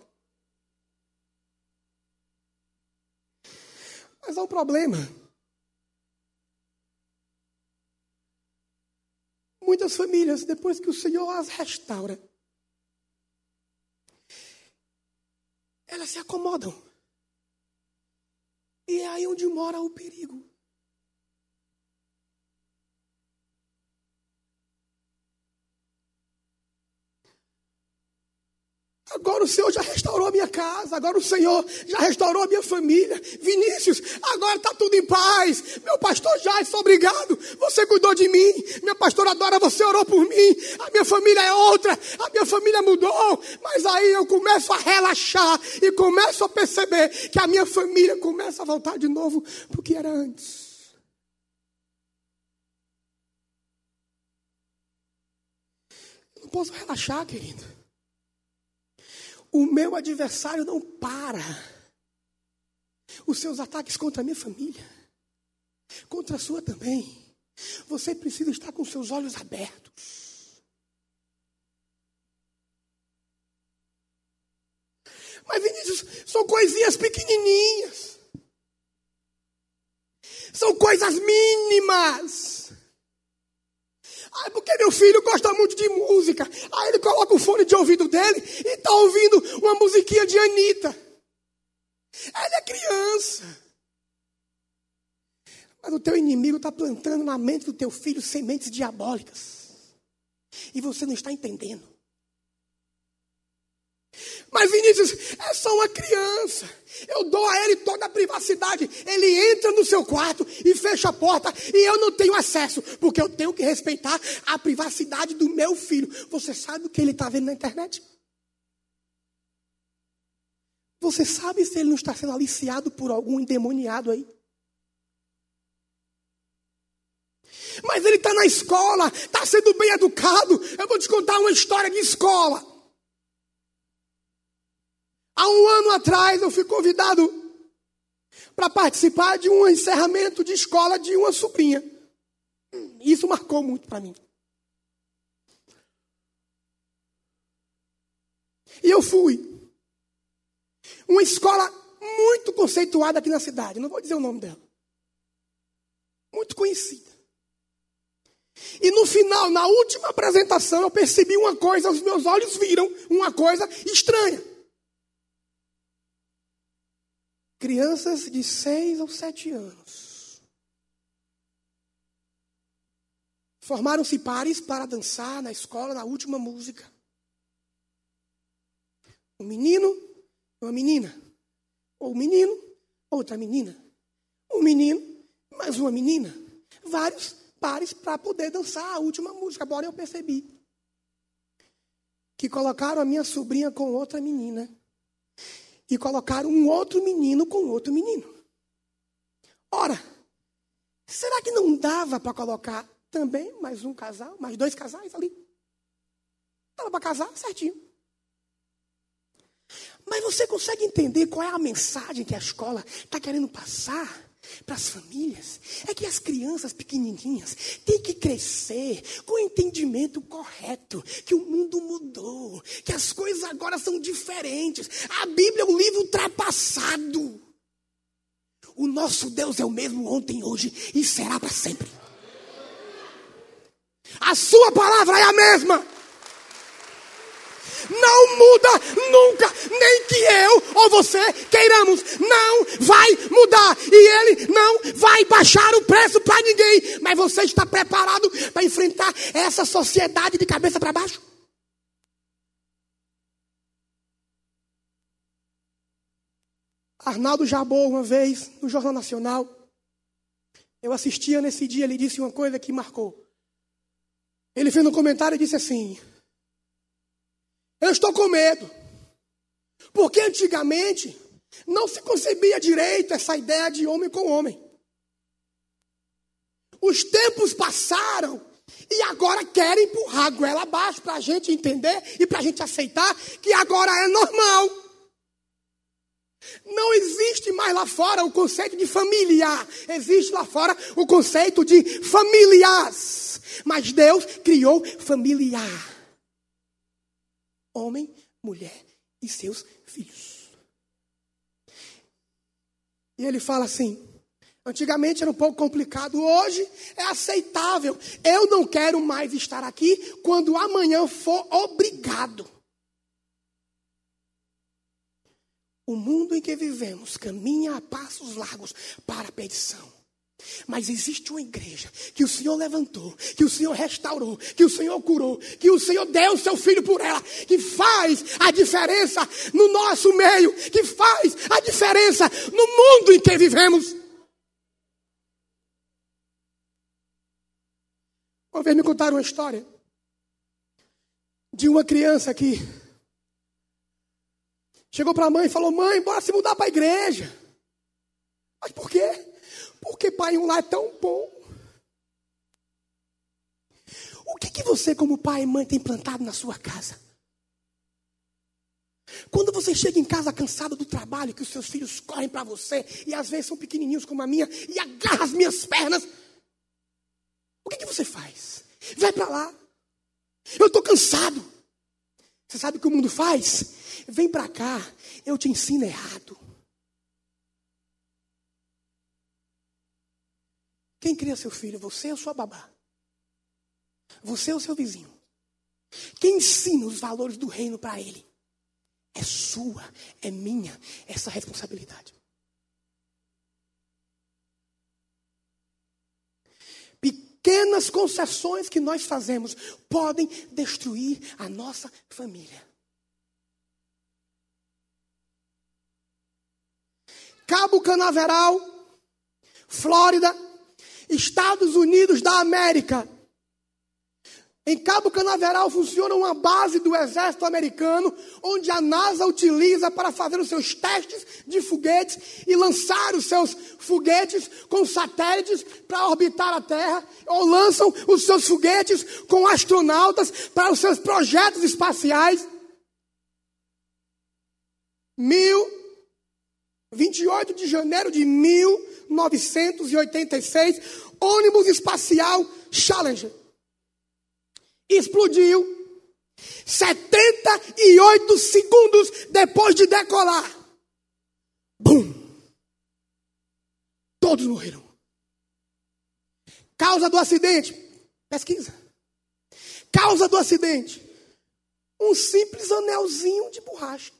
[SPEAKER 2] Mas há um problema. Muitas famílias, depois que o Senhor as restaura, elas se acomodam. E é aí onde mora o perigo. Agora o Senhor já restaurou a minha casa, agora o Senhor já restaurou a minha família. Vinícius, agora está tudo em paz. Meu pastor já é obrigado. Você cuidou de mim. Minha pastora adora, você orou por mim. A minha família é outra, a minha família mudou. Mas aí eu começo a relaxar e começo a perceber que a minha família começa a voltar de novo para o que era antes. Eu não posso relaxar, querido. O meu adversário não para. Os seus ataques contra a minha família, contra a sua também. Você precisa estar com seus olhos abertos. Mas, Vinícius, são coisinhas pequenininhas. São coisas mínimas. Ah, porque meu filho gosta muito de música. Aí ele coloca o fone de ouvido dele e está ouvindo uma musiquinha de Anitta. Ele é criança. Mas o teu inimigo está plantando na mente do teu filho sementes diabólicas. E você não está entendendo. Mas Vinícius é só uma criança. Eu dou a ele toda a privacidade. Ele entra no seu quarto e fecha a porta e eu não tenho acesso, porque eu tenho que respeitar a privacidade do meu filho. Você sabe o que ele está vendo na internet? Você sabe se ele não está sendo aliciado por algum endemoniado aí? Mas ele está na escola, está sendo bem educado. Eu vou te contar uma história de escola. Há um ano atrás eu fui convidado para participar de um encerramento de escola de uma sobrinha. Isso marcou muito para mim. E eu fui. Uma escola muito conceituada aqui na cidade, não vou dizer o nome dela. Muito conhecida. E no final, na última apresentação, eu percebi uma coisa, os meus olhos viram uma coisa estranha. Crianças de seis ou sete anos. Formaram-se pares para dançar na escola na última música. Um menino, uma menina. Ou um menino, outra menina. Um menino, mais uma menina. Vários pares para poder dançar a última música. Agora eu percebi que colocaram a minha sobrinha com outra menina e colocaram um outro menino com outro menino. Ora, será que não dava para colocar também mais um casal, mais dois casais ali? Dava para casar certinho. Mas você consegue entender qual é a mensagem que a escola está querendo passar? Para as famílias é que as crianças pequenininhas têm que crescer com o entendimento correto que o mundo mudou, que as coisas agora são diferentes. A Bíblia é um livro ultrapassado. O nosso Deus é o mesmo ontem, hoje e será para sempre. A sua palavra é a mesma não muda nunca, nem que eu ou você queiramos, não vai mudar. E ele não vai baixar o preço para ninguém. Mas você está preparado para enfrentar essa sociedade de cabeça para baixo? Arnaldo Jabou, uma vez, no Jornal Nacional, eu assistia nesse dia, ele disse uma coisa que marcou. Ele fez um comentário e disse assim: eu estou com medo. Porque antigamente não se concebia direito essa ideia de homem com homem. Os tempos passaram e agora querem empurrar a goela abaixo para a gente entender e para a gente aceitar que agora é normal. Não existe mais lá fora o conceito de familiar. Existe lá fora o conceito de familiares. Mas Deus criou familiar homem, mulher e seus filhos. E ele fala assim: Antigamente era um pouco complicado, hoje é aceitável. Eu não quero mais estar aqui quando amanhã for obrigado. O mundo em que vivemos caminha a passos largos para a perdição. Mas existe uma igreja que o Senhor levantou, que o Senhor restaurou, que o Senhor curou, que o Senhor deu o seu filho por ela, que faz a diferença no nosso meio, que faz a diferença no mundo em que vivemos. Uma vez me contaram uma história de uma criança que chegou para a mãe e falou: Mãe, bora se mudar para a igreja. Mas por quê? Porque pai um lar é tão bom. O que, que você, como pai e mãe, tem plantado na sua casa? Quando você chega em casa cansado do trabalho, que os seus filhos correm para você, e às vezes são pequenininhos como a minha, e agarra as minhas pernas, o que, que você faz? Vai para lá. Eu estou cansado. Você sabe o que o mundo faz? Vem para cá, eu te ensino errado. Quem cria seu filho? Você ou sua babá? Você ou seu vizinho? Quem ensina os valores do reino para ele? É sua, é minha essa responsabilidade. Pequenas concessões que nós fazemos podem destruir a nossa família. Cabo Canaveral, Flórida, Estados Unidos da América. Em Cabo Canaveral funciona uma base do exército americano, onde a NASA utiliza para fazer os seus testes de foguetes e lançar os seus foguetes com satélites para orbitar a Terra, ou lançam os seus foguetes com astronautas para os seus projetos espaciais. Mil, 28 de janeiro de 1986, ônibus espacial Challenger explodiu 78 segundos depois de decolar. Bum! Todos morreram. Causa do acidente. Pesquisa. Causa do acidente. Um simples anelzinho de borracha.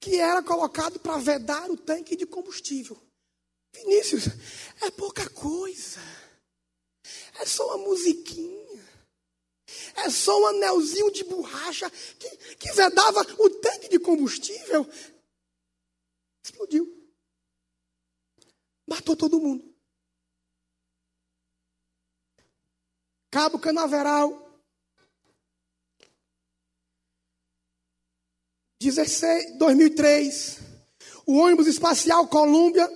[SPEAKER 2] Que era colocado para vedar o tanque de combustível. Vinícius, é pouca coisa. É só uma musiquinha. É só um anelzinho de borracha que, que vedava o tanque de combustível. Explodiu. Matou todo mundo. Cabo Canaveral. 16, 2003. O ônibus espacial Columbia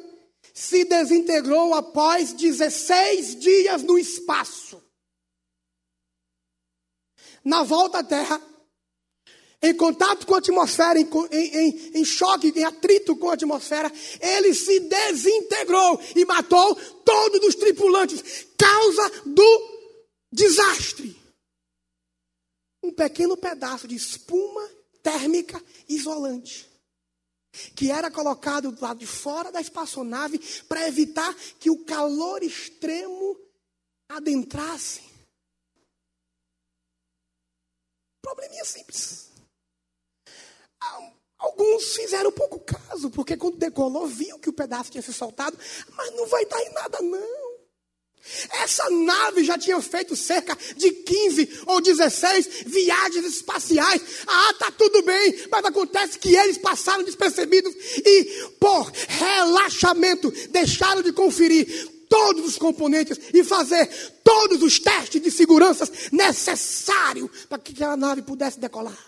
[SPEAKER 2] se desintegrou após 16 dias no espaço na volta à Terra, em contato com a atmosfera, em, em, em, choque, em atrito com a atmosfera, ele se desintegrou e matou todos os tripulantes, causa do desastre. Um pequeno pedaço de espuma térmica isolante, que era colocado do lado de fora da espaçonave para evitar que o calor extremo adentrasse Probleminha simples. Alguns fizeram pouco caso, porque quando decolou, viu que o pedaço tinha se soltado, mas não vai dar em nada, não. Essa nave já tinha feito cerca de 15 ou 16 viagens espaciais. Ah, tá tudo bem, mas acontece que eles passaram despercebidos e, por relaxamento, deixaram de conferir todos os componentes e fazer todos os testes de segurança necessários para que aquela nave pudesse decolar.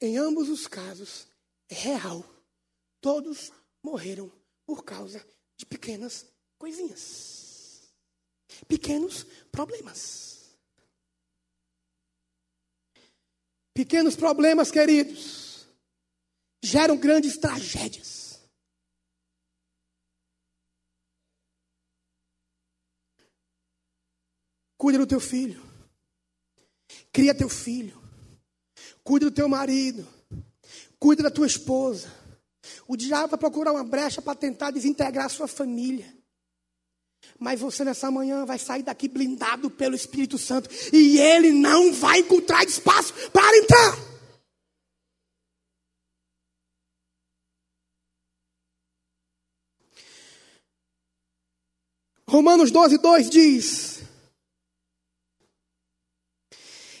[SPEAKER 2] Em ambos os casos, é real. Todos morreram por causa de pequenas coisinhas. Pequenos problemas. Pequenos problemas, queridos, geram grandes tragédias. Cuida do teu filho. Cria teu filho. Cuida do teu marido. Cuida da tua esposa. O diabo vai procurar uma brecha para tentar desintegrar a sua família. Mas você nessa manhã vai sair daqui blindado pelo Espírito Santo. E ele não vai encontrar espaço para entrar. Romanos 12, 2 diz: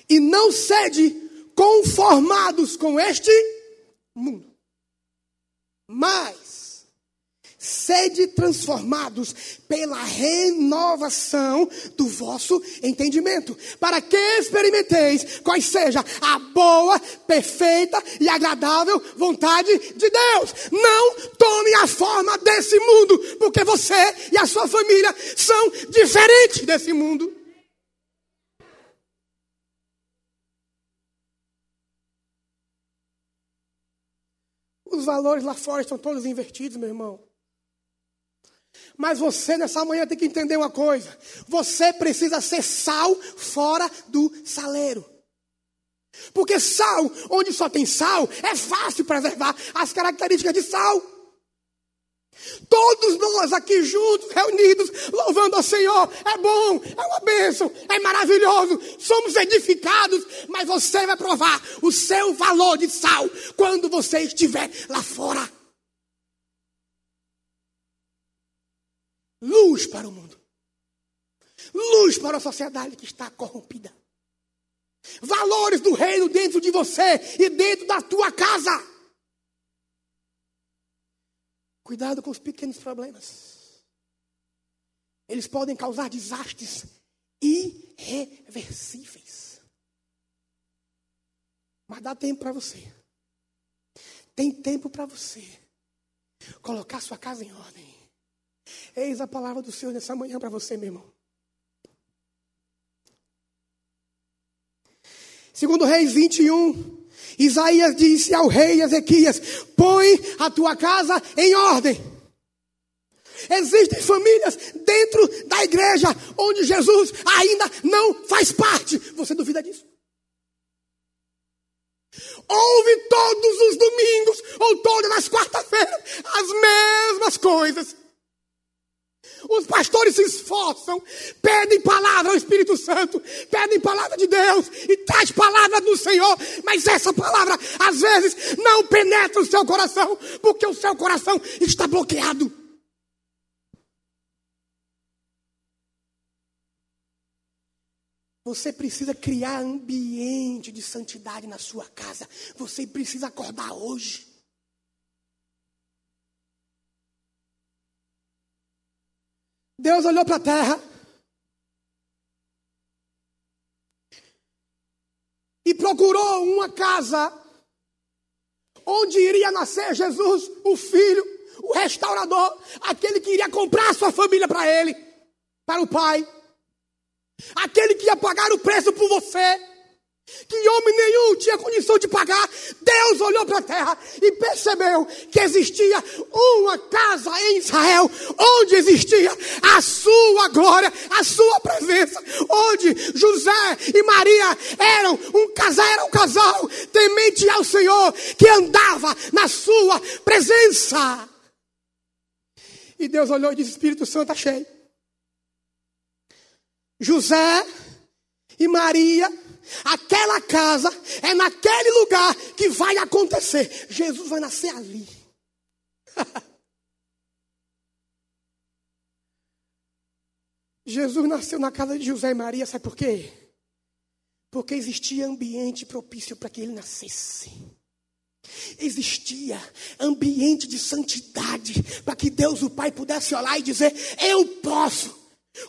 [SPEAKER 2] E não sede conformados com este mundo mas sede transformados pela renovação do vosso entendimento, para que experimenteis qual seja a boa, perfeita e agradável vontade de Deus. Não tome a forma desse mundo, porque você e a sua família são diferentes desse mundo. Os valores lá fora estão todos invertidos, meu irmão. Mas você nessa manhã tem que entender uma coisa: você precisa ser sal fora do saleiro. Porque sal, onde só tem sal, é fácil preservar as características de sal. Todos nós aqui juntos, reunidos, louvando ao Senhor, é bom, é uma bênção, é maravilhoso, somos edificados, mas você vai provar o seu valor de sal quando você estiver lá fora. luz para o mundo, luz para a sociedade que está corrompida. Valores do reino dentro de você e dentro da tua casa. Cuidado com os pequenos problemas. Eles podem causar desastres irreversíveis. Mas dá tempo para você. Tem tempo para você colocar sua casa em ordem. Eis a palavra do Senhor nessa manhã para você, meu irmão. Segundo Reis 21, Isaías disse ao rei Ezequias: Põe a tua casa em ordem. Existem famílias dentro da igreja onde Jesus ainda não faz parte. Você duvida disso? Ouve todos os domingos ou todas as quarta-feiras as mesmas coisas. Os pastores se esforçam, pedem palavra ao Espírito Santo, pedem palavra de Deus e traz palavra do Senhor, mas essa palavra às vezes não penetra o seu coração, porque o seu coração está bloqueado. Você precisa criar ambiente de santidade na sua casa. Você precisa acordar hoje. Deus olhou para a terra. E procurou uma casa onde iria nascer Jesus, o Filho, o restaurador, aquele que iria comprar sua família para ele, para o Pai, aquele que ia pagar o preço por você que homem nenhum tinha condição de pagar, Deus olhou para a terra e percebeu que existia uma casa em Israel, onde existia a sua glória, a sua presença, onde José e Maria eram um casal, era um casal temente ao Senhor, que andava na sua presença. E Deus olhou e disse: Espírito Santo, achei. José e Maria Aquela casa é naquele lugar que vai acontecer. Jesus vai nascer ali. Jesus nasceu na casa de José e Maria, sabe por quê? Porque existia ambiente propício para que ele nascesse. Existia ambiente de santidade para que Deus, o Pai, pudesse olhar e dizer: Eu posso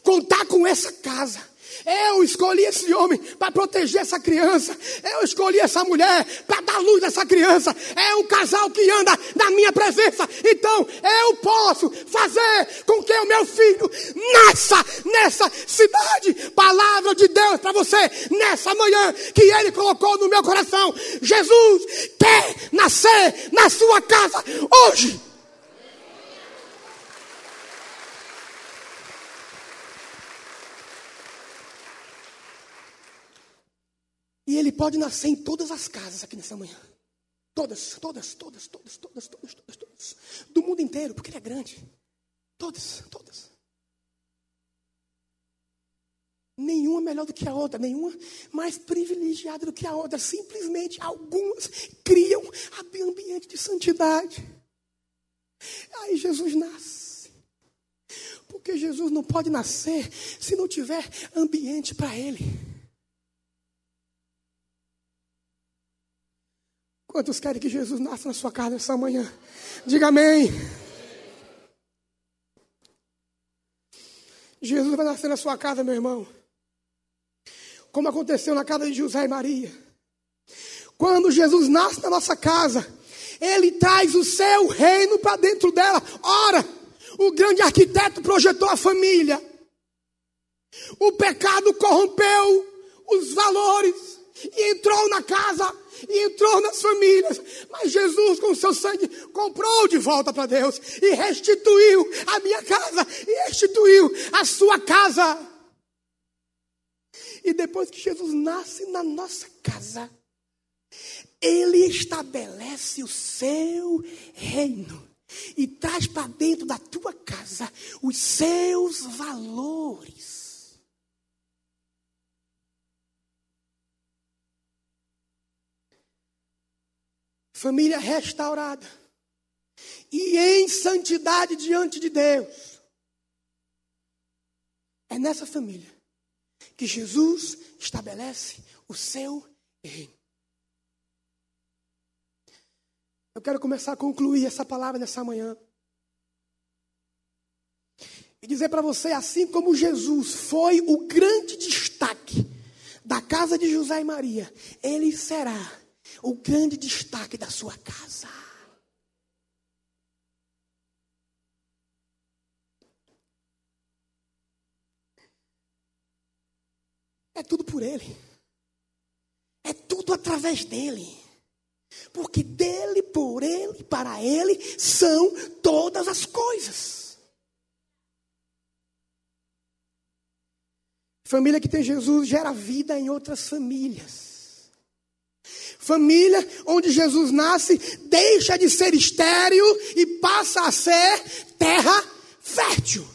[SPEAKER 2] contar com essa casa. Eu escolhi esse homem para proteger essa criança. Eu escolhi essa mulher para dar luz a essa criança. É um casal que anda na minha presença. Então eu posso fazer com que o meu filho nasça nessa cidade. Palavra de Deus para você nessa manhã que ele colocou no meu coração. Jesus quer nascer na sua casa hoje. E ele pode nascer em todas as casas aqui nessa manhã. Todas, todas, todas, todas, todas, todas, todas, todas. Do mundo inteiro, porque ele é grande. Todas, todas. Nenhuma melhor do que a outra, nenhuma mais privilegiada do que a outra. Simplesmente algumas criam ambiente de santidade. Aí Jesus nasce. Porque Jesus não pode nascer se não tiver ambiente para ele. Quantos querem que Jesus nasça na sua casa essa manhã? Diga amém. Jesus vai nascer na sua casa, meu irmão. Como aconteceu na casa de José e Maria. Quando Jesus nasce na nossa casa, ele traz o seu reino para dentro dela. Ora, o grande arquiteto projetou a família. O pecado corrompeu os valores e entrou na casa e entrou nas famílias. Mas Jesus, com o seu sangue, comprou de volta para Deus e restituiu a minha casa e restituiu a sua casa. E depois que Jesus nasce na nossa casa, ele estabelece o seu reino e traz para dentro da tua casa os seus valores. Família restaurada e em santidade diante de Deus. É nessa família que Jesus estabelece o seu reino. Eu quero começar a concluir essa palavra nessa manhã. E dizer para você, assim como Jesus foi o grande destaque da casa de José e Maria, ele será o grande destaque da sua casa. É tudo por Ele. É tudo através dele. Porque dele, por ele, para ele são todas as coisas. Família que tem Jesus gera vida em outras famílias. Família onde Jesus nasce deixa de ser estéril e passa a ser terra fértil.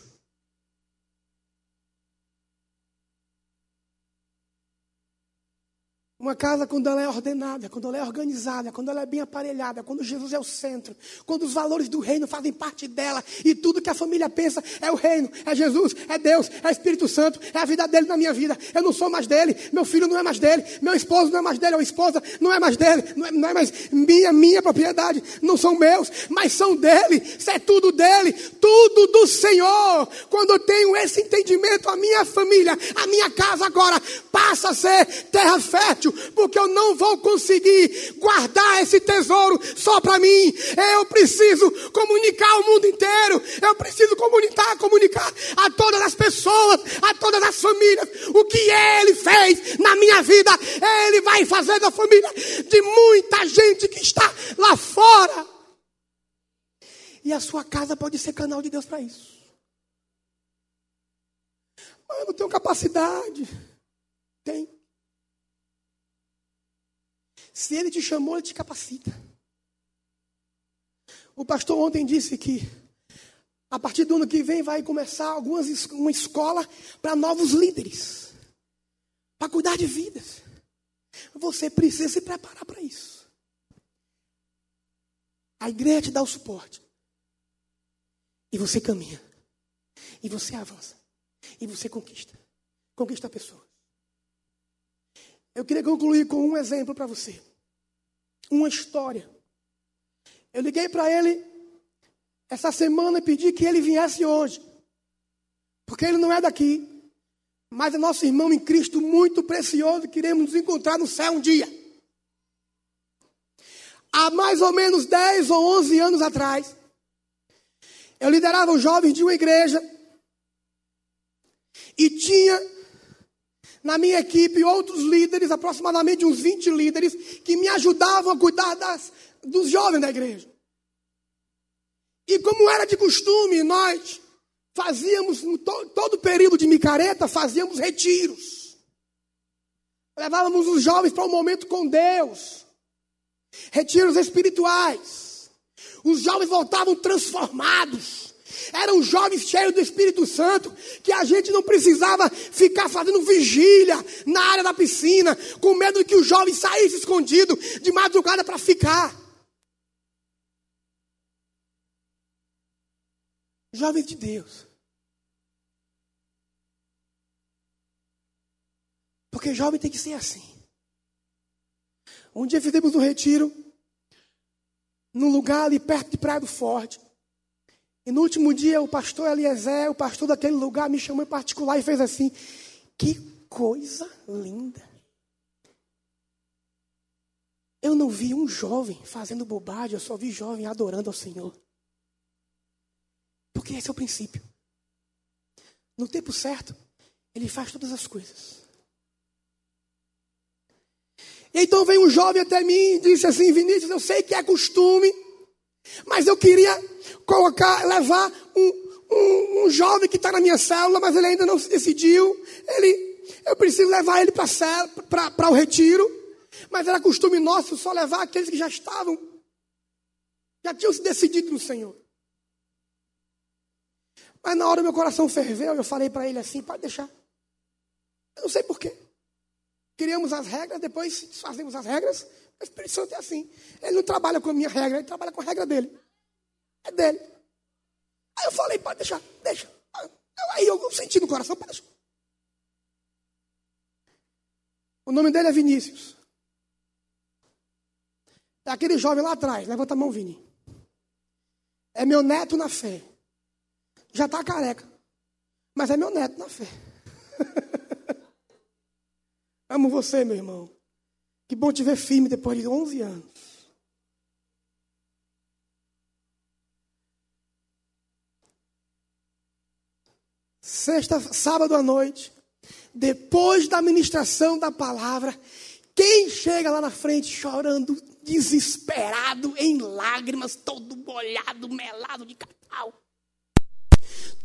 [SPEAKER 2] Uma casa, quando ela é ordenada, quando ela é organizada, quando ela é bem aparelhada, quando Jesus é o centro, quando os valores do reino fazem parte dela e tudo que a família pensa é o reino, é Jesus, é Deus, é Espírito Santo, é a vida dele na minha vida. Eu não sou mais dele, meu filho não é mais dele, meu esposo não é mais dele, ou esposa não é mais dele, não é, não é mais minha, minha propriedade, não são meus, mas são dele, isso é tudo dele, tudo do Senhor. Quando eu tenho esse entendimento, a minha família, a minha casa agora passa a ser terra fértil porque eu não vou conseguir guardar esse tesouro só para mim. Eu preciso comunicar ao mundo inteiro. Eu preciso comunicar, comunicar a todas as pessoas, a todas as famílias, o que ele fez na minha vida. Ele vai fazer da família de muita gente que está lá fora. E a sua casa pode ser canal de Deus para isso. Mas eu não tenho capacidade. Tem. Se ele te chamou, ele te capacita. O pastor ontem disse que a partir do ano que vem vai começar algumas, uma escola para novos líderes, para cuidar de vidas. Você precisa se preparar para isso. A igreja te dá o suporte. E você caminha. E você avança. E você conquista. Conquista pessoas. Eu queria concluir com um exemplo para você. Uma história. Eu liguei para ele essa semana e pedi que ele viesse hoje. Porque ele não é daqui. Mas é nosso irmão em Cristo muito precioso. Queremos nos encontrar no céu um dia. Há mais ou menos 10 ou 11 anos atrás, eu liderava os jovens de uma igreja e tinha na minha equipe outros líderes, aproximadamente uns 20 líderes, que me ajudavam a cuidar das, dos jovens da igreja. E como era de costume, nós fazíamos, to, todo período de micareta, fazíamos retiros. Levávamos os jovens para um momento com Deus. Retiros espirituais. Os jovens voltavam transformados eram jovens cheios do Espírito Santo, que a gente não precisava ficar fazendo vigília na área da piscina, com medo que os jovens saíssem escondido de madrugada para ficar. Jovem de Deus. Porque jovem tem que ser assim. Um dia fizemos um retiro num lugar ali perto de Praia do Forte. E no último dia o pastor Eliezer, o pastor daquele lugar, me chamou em particular e fez assim: Que coisa linda. Eu não vi um jovem fazendo bobagem, eu só vi jovem adorando ao Senhor. Porque esse é o princípio. No tempo certo, ele faz todas as coisas. Então veio um jovem até mim e disse assim: Vinícius, eu sei que é costume, mas eu queria colocar, levar um, um, um jovem que está na minha célula, mas ele ainda não se decidiu. Ele, eu preciso levar ele para o retiro, mas era costume nosso só levar aqueles que já estavam, já tinham se decidido no Senhor. Mas na hora meu coração ferveu, eu falei para ele assim: pode deixar. Eu não sei porquê. Criamos as regras, depois fazemos as regras. O Espírito Santo é assim. Ele não trabalha com a minha regra, ele trabalha com a regra dele. É dele. Aí eu falei, pode deixar, deixa. Aí eu senti no coração, pode deixar. O nome dele é Vinícius. É aquele jovem lá atrás. Levanta a mão, Vini. É meu neto na fé. Já está careca. Mas é meu neto na fé. Amo você, meu irmão. Que bom te ver firme depois de 11 anos. Sexta, sábado à noite, depois da ministração da palavra, quem chega lá na frente chorando, desesperado, em lágrimas, todo molhado, melado de cacau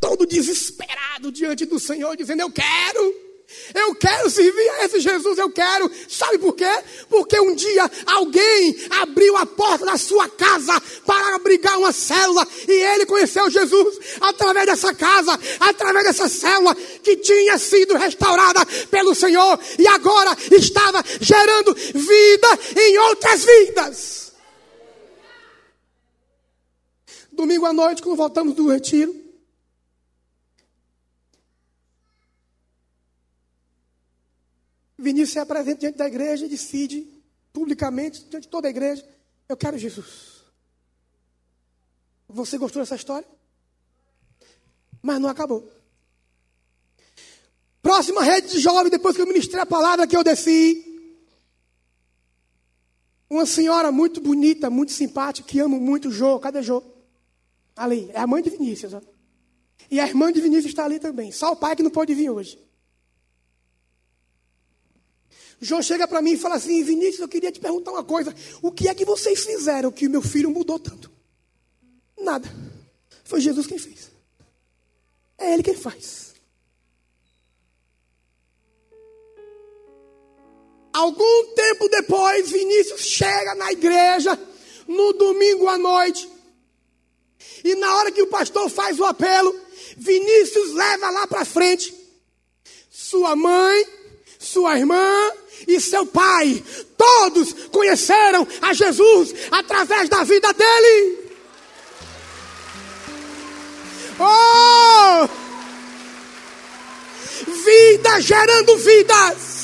[SPEAKER 2] todo desesperado diante do Senhor, dizendo: Eu quero. Eu quero servir a esse Jesus, eu quero. Sabe por quê? Porque um dia alguém abriu a porta da sua casa para abrigar uma célula e ele conheceu Jesus através dessa casa, através dessa célula que tinha sido restaurada pelo Senhor e agora estava gerando vida em outras vidas. Domingo à noite, quando voltamos do retiro, Vinícius se apresenta diante da igreja e decide publicamente, diante de toda a igreja, eu quero Jesus. Você gostou dessa história? Mas não acabou. Próxima rede de jovens, depois que eu ministrei a palavra que eu desci. Uma senhora muito bonita, muito simpática, que amo muito, Jô. Cadê Jô? Ali, é a mãe de Vinícius. Ó. E a irmã de Vinícius está ali também. Só o pai que não pode vir hoje. João chega para mim e fala assim: Vinícius, eu queria te perguntar uma coisa. O que é que vocês fizeram que o meu filho mudou tanto? Nada. Foi Jesus quem fez. É Ele quem faz. Algum tempo depois, Vinícius chega na igreja, no domingo à noite. E na hora que o pastor faz o apelo, Vinícius leva lá para frente sua mãe, sua irmã, e seu pai, todos conheceram a Jesus através da vida dele. Oh! Vida gerando vidas.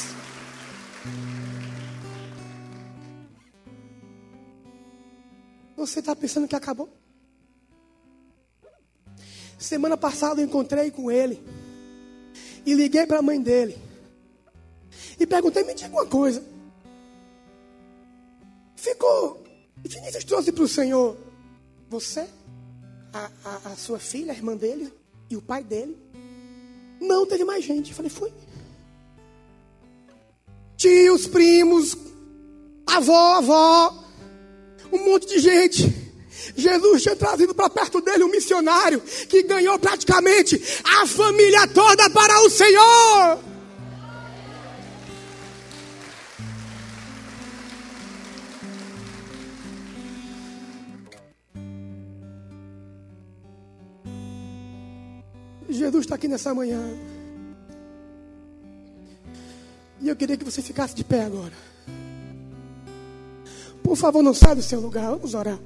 [SPEAKER 2] Você está pensando que acabou? Semana passada eu encontrei com ele e liguei para a mãe dele e perguntei: me diga uma coisa. Ficou. Vinícius trouxe para o Senhor você, a, a, a, sua filha, a irmã dele e o pai dele. Não teve mais gente. Eu falei: fui. Tios, primos, avó, avó, um monte de gente. Jesus tinha trazido para perto dele um missionário que ganhou praticamente a família toda para o Senhor. Jesus está aqui nessa manhã. E eu queria que você ficasse de pé agora. Por favor, não saia do seu lugar. Vamos orar.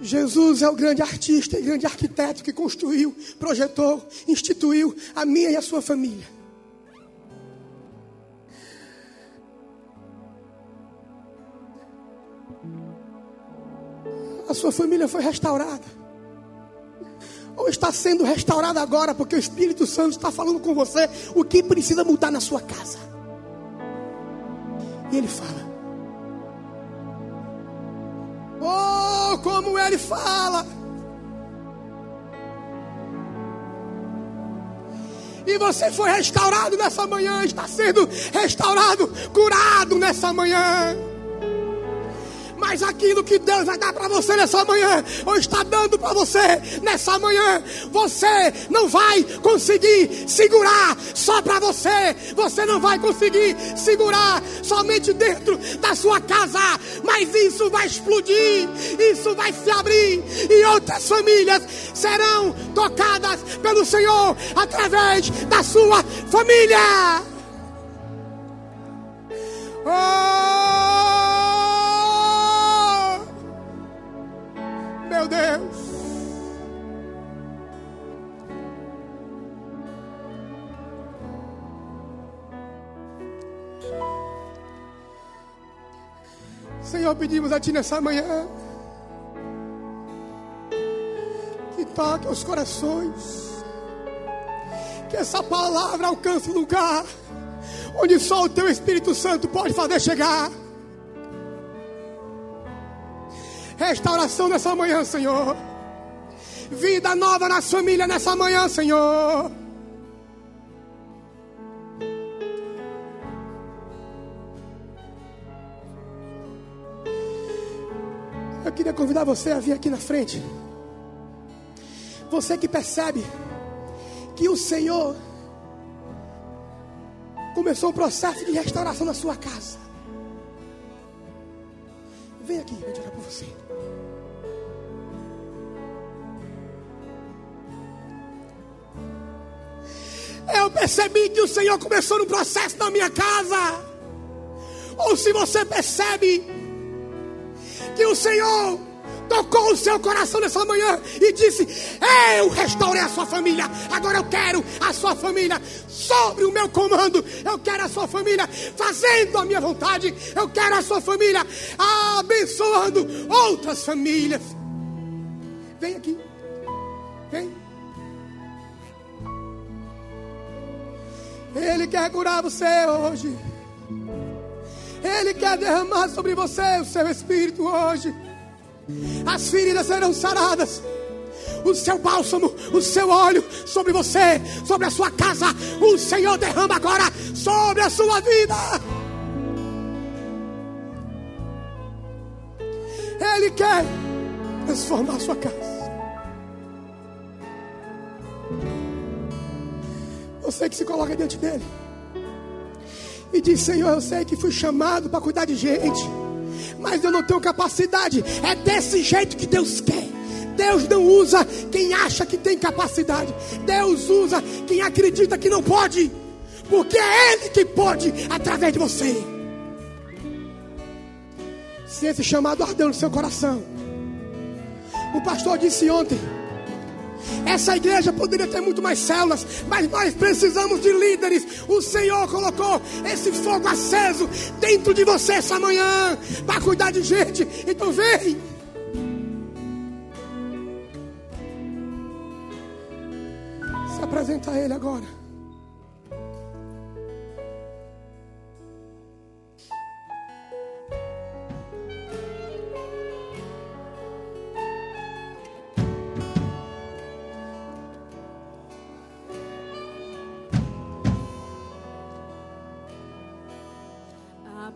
[SPEAKER 2] Jesus é o grande artista e grande arquiteto que construiu, projetou, instituiu a minha e a sua família. A sua família foi restaurada. Ou está sendo restaurada agora, porque o Espírito Santo está falando com você o que precisa mudar na sua casa. E ele fala: Oh, como ele fala! E você foi restaurado nessa manhã, está sendo restaurado, curado nessa manhã. Mas aquilo que Deus vai dar para você nessa manhã, ou está dando para você nessa manhã, você não vai conseguir segurar só para você. Você não vai conseguir segurar somente dentro da sua casa. Mas isso vai explodir, isso vai se abrir, e outras famílias serão tocadas pelo Senhor através da sua família. Oh! Meu Deus. Senhor, pedimos a Ti nessa manhã que toque os corações, que essa palavra alcance o lugar onde só o Teu Espírito Santo pode fazer chegar. Restauração nessa manhã, Senhor. Vida nova nas famílias nessa manhã, Senhor. Eu queria convidar você a vir aqui na frente. Você que percebe que o Senhor começou um processo de restauração na sua casa. Vem aqui, vou orar por você. Eu percebi que o Senhor começou no processo na minha casa. Ou se você percebe que o Senhor tocou o seu coração nessa manhã e disse: Eu restaurei a sua família, agora eu quero a sua família sobre o meu comando, eu quero a sua família fazendo a minha vontade, eu quero a sua família abençoando outras famílias. Vem aqui, vem. Ele quer curar você hoje. Ele quer derramar sobre você o seu espírito hoje. As feridas serão saradas. O seu bálsamo, o seu óleo sobre você, sobre a sua casa. O Senhor derrama agora sobre a sua vida. Ele quer transformar a sua casa. Você que se coloca diante dele e diz: Senhor, eu sei que fui chamado para cuidar de gente mas eu não tenho capacidade. É desse jeito que Deus quer. Deus não usa quem acha que tem capacidade. Deus usa quem acredita que não pode. Porque é Ele que pode através de você. Se esse chamado ardeu no seu coração. O pastor disse ontem. Essa igreja poderia ter muito mais células, mas nós precisamos de líderes. O Senhor colocou esse fogo aceso dentro de você essa manhã para cuidar de gente. Então vem. Se apresenta a Ele agora.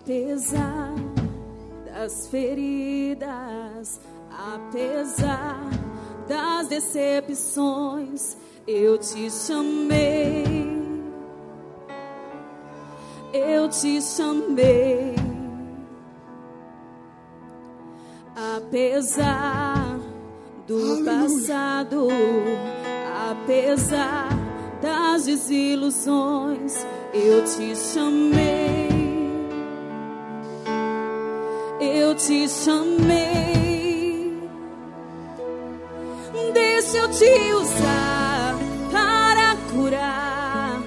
[SPEAKER 3] Apesar das feridas, apesar das decepções, eu te chamei. Eu te chamei. Apesar do Aleluia. passado, apesar das desilusões, eu te chamei eu te chamei. Deixa eu te usar para curar.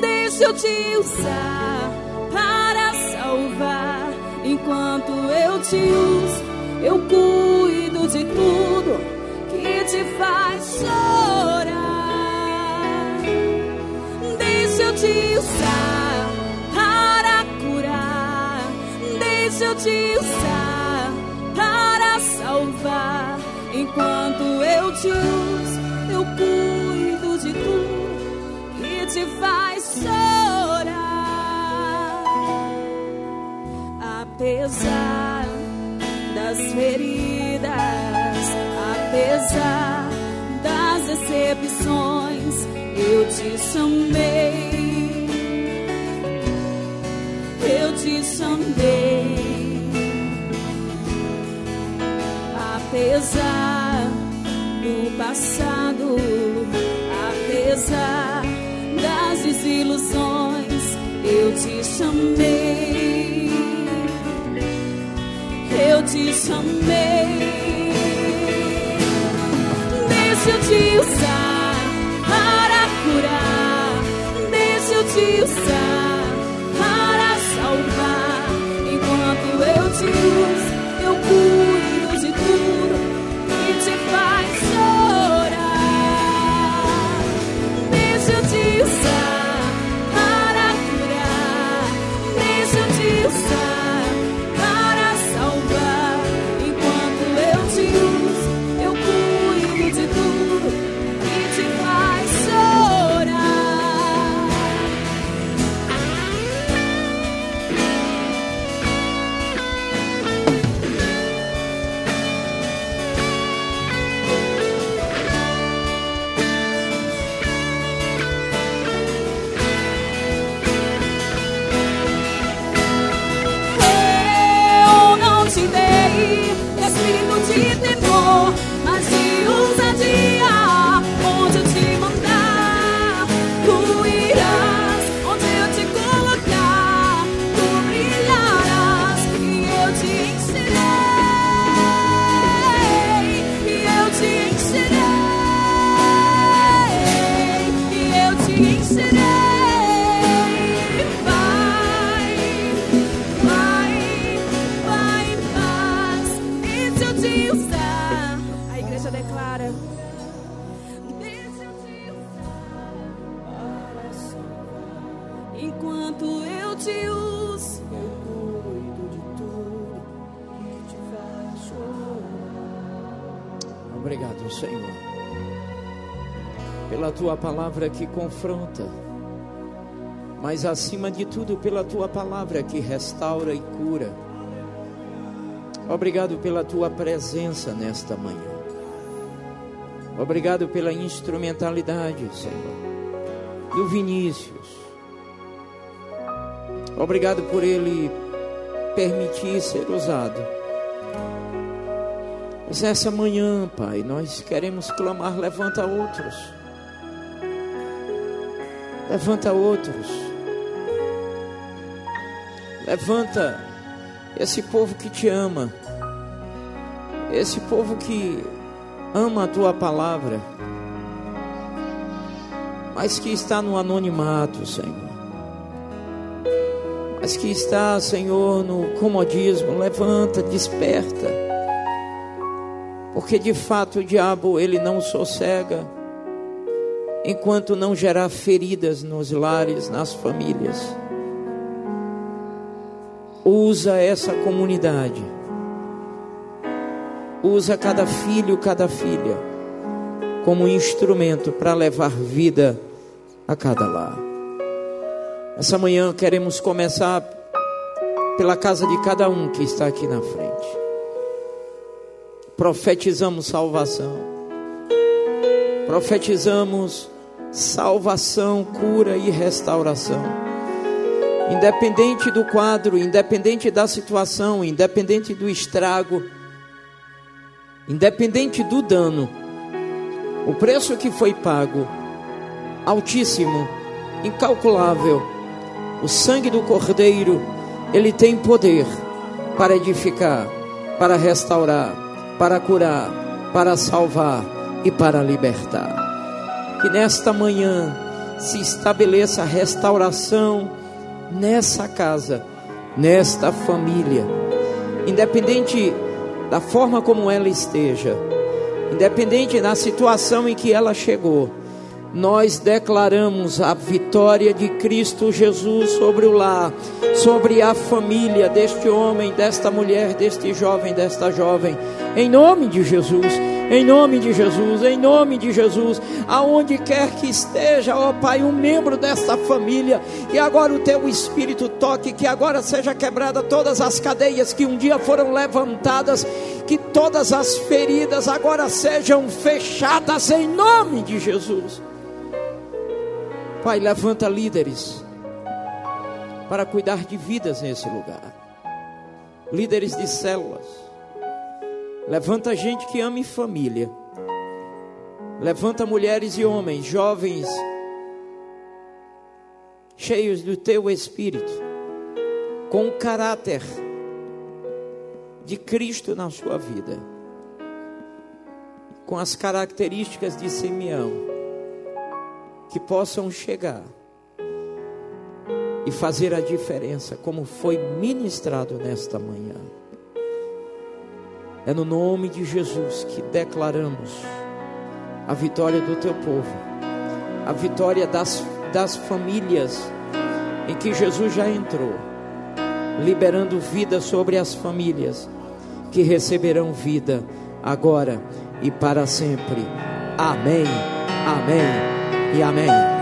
[SPEAKER 3] Deixa eu te usar para salvar. Enquanto eu te uso, eu cuido de tudo que te faz chorar. Deixa eu te usar para curar. Deixa eu te usar salvar. Enquanto eu te uso, eu cuido de tudo que te faz chorar. Apesar das feridas, apesar das decepções, eu te chamei. Eu te chamei. Apesar do passado, apesar das desilusões, eu te chamei. Eu te chamei. Deixa eu te usar para curar. Deixa eu te usar
[SPEAKER 1] palavra que confronta, mas acima de tudo, pela tua palavra que restaura e cura. Obrigado pela tua presença nesta manhã. Obrigado pela instrumentalidade, Senhor, do Vinícius. Obrigado por ele permitir ser usado. Mas essa manhã, Pai, nós queremos clamar: levanta outros. Levanta outros. Levanta esse povo que te ama. Esse povo que ama a tua palavra. Mas que está no anonimato, Senhor. Mas que está, Senhor, no comodismo. Levanta, desperta. Porque de fato o diabo ele não sossega enquanto não gerar feridas nos lares, nas famílias. Usa essa comunidade. Usa cada filho, cada filha como instrumento para levar vida a cada lar. Essa manhã queremos começar pela casa de cada um que está aqui na frente. Profetizamos salvação. Profetizamos salvação, cura e restauração. Independente do quadro, independente da situação, independente do estrago, independente do dano, o preço que foi pago, altíssimo, incalculável, o sangue do Cordeiro, ele tem poder para edificar, para restaurar, para curar, para salvar, e para libertar. Que nesta manhã se estabeleça a restauração nessa casa, nesta família, independente da forma como ela esteja, independente da situação em que ela chegou nós declaramos a vitória de Cristo Jesus sobre o lar, sobre a família deste homem, desta mulher, deste jovem, desta jovem, em nome de Jesus. Em nome de Jesus, em nome de Jesus, aonde quer que esteja, ó Pai, um membro desta família, que agora o teu espírito toque, que agora seja quebrada todas as cadeias que um dia foram levantadas, que todas as feridas agora sejam fechadas em nome de Jesus. Pai, levanta líderes para cuidar de vidas nesse lugar. Líderes de células. Levanta gente que ame família. Levanta mulheres e homens, jovens, cheios do teu espírito, com o caráter de Cristo na sua vida, com as características de Simeão que possam chegar e fazer a diferença, como foi ministrado nesta manhã. É no nome de Jesus que declaramos a vitória do teu povo, a vitória das, das famílias em que Jesus já entrou, liberando vida sobre as famílias que receberão vida agora e para sempre. Amém. Amém e amém.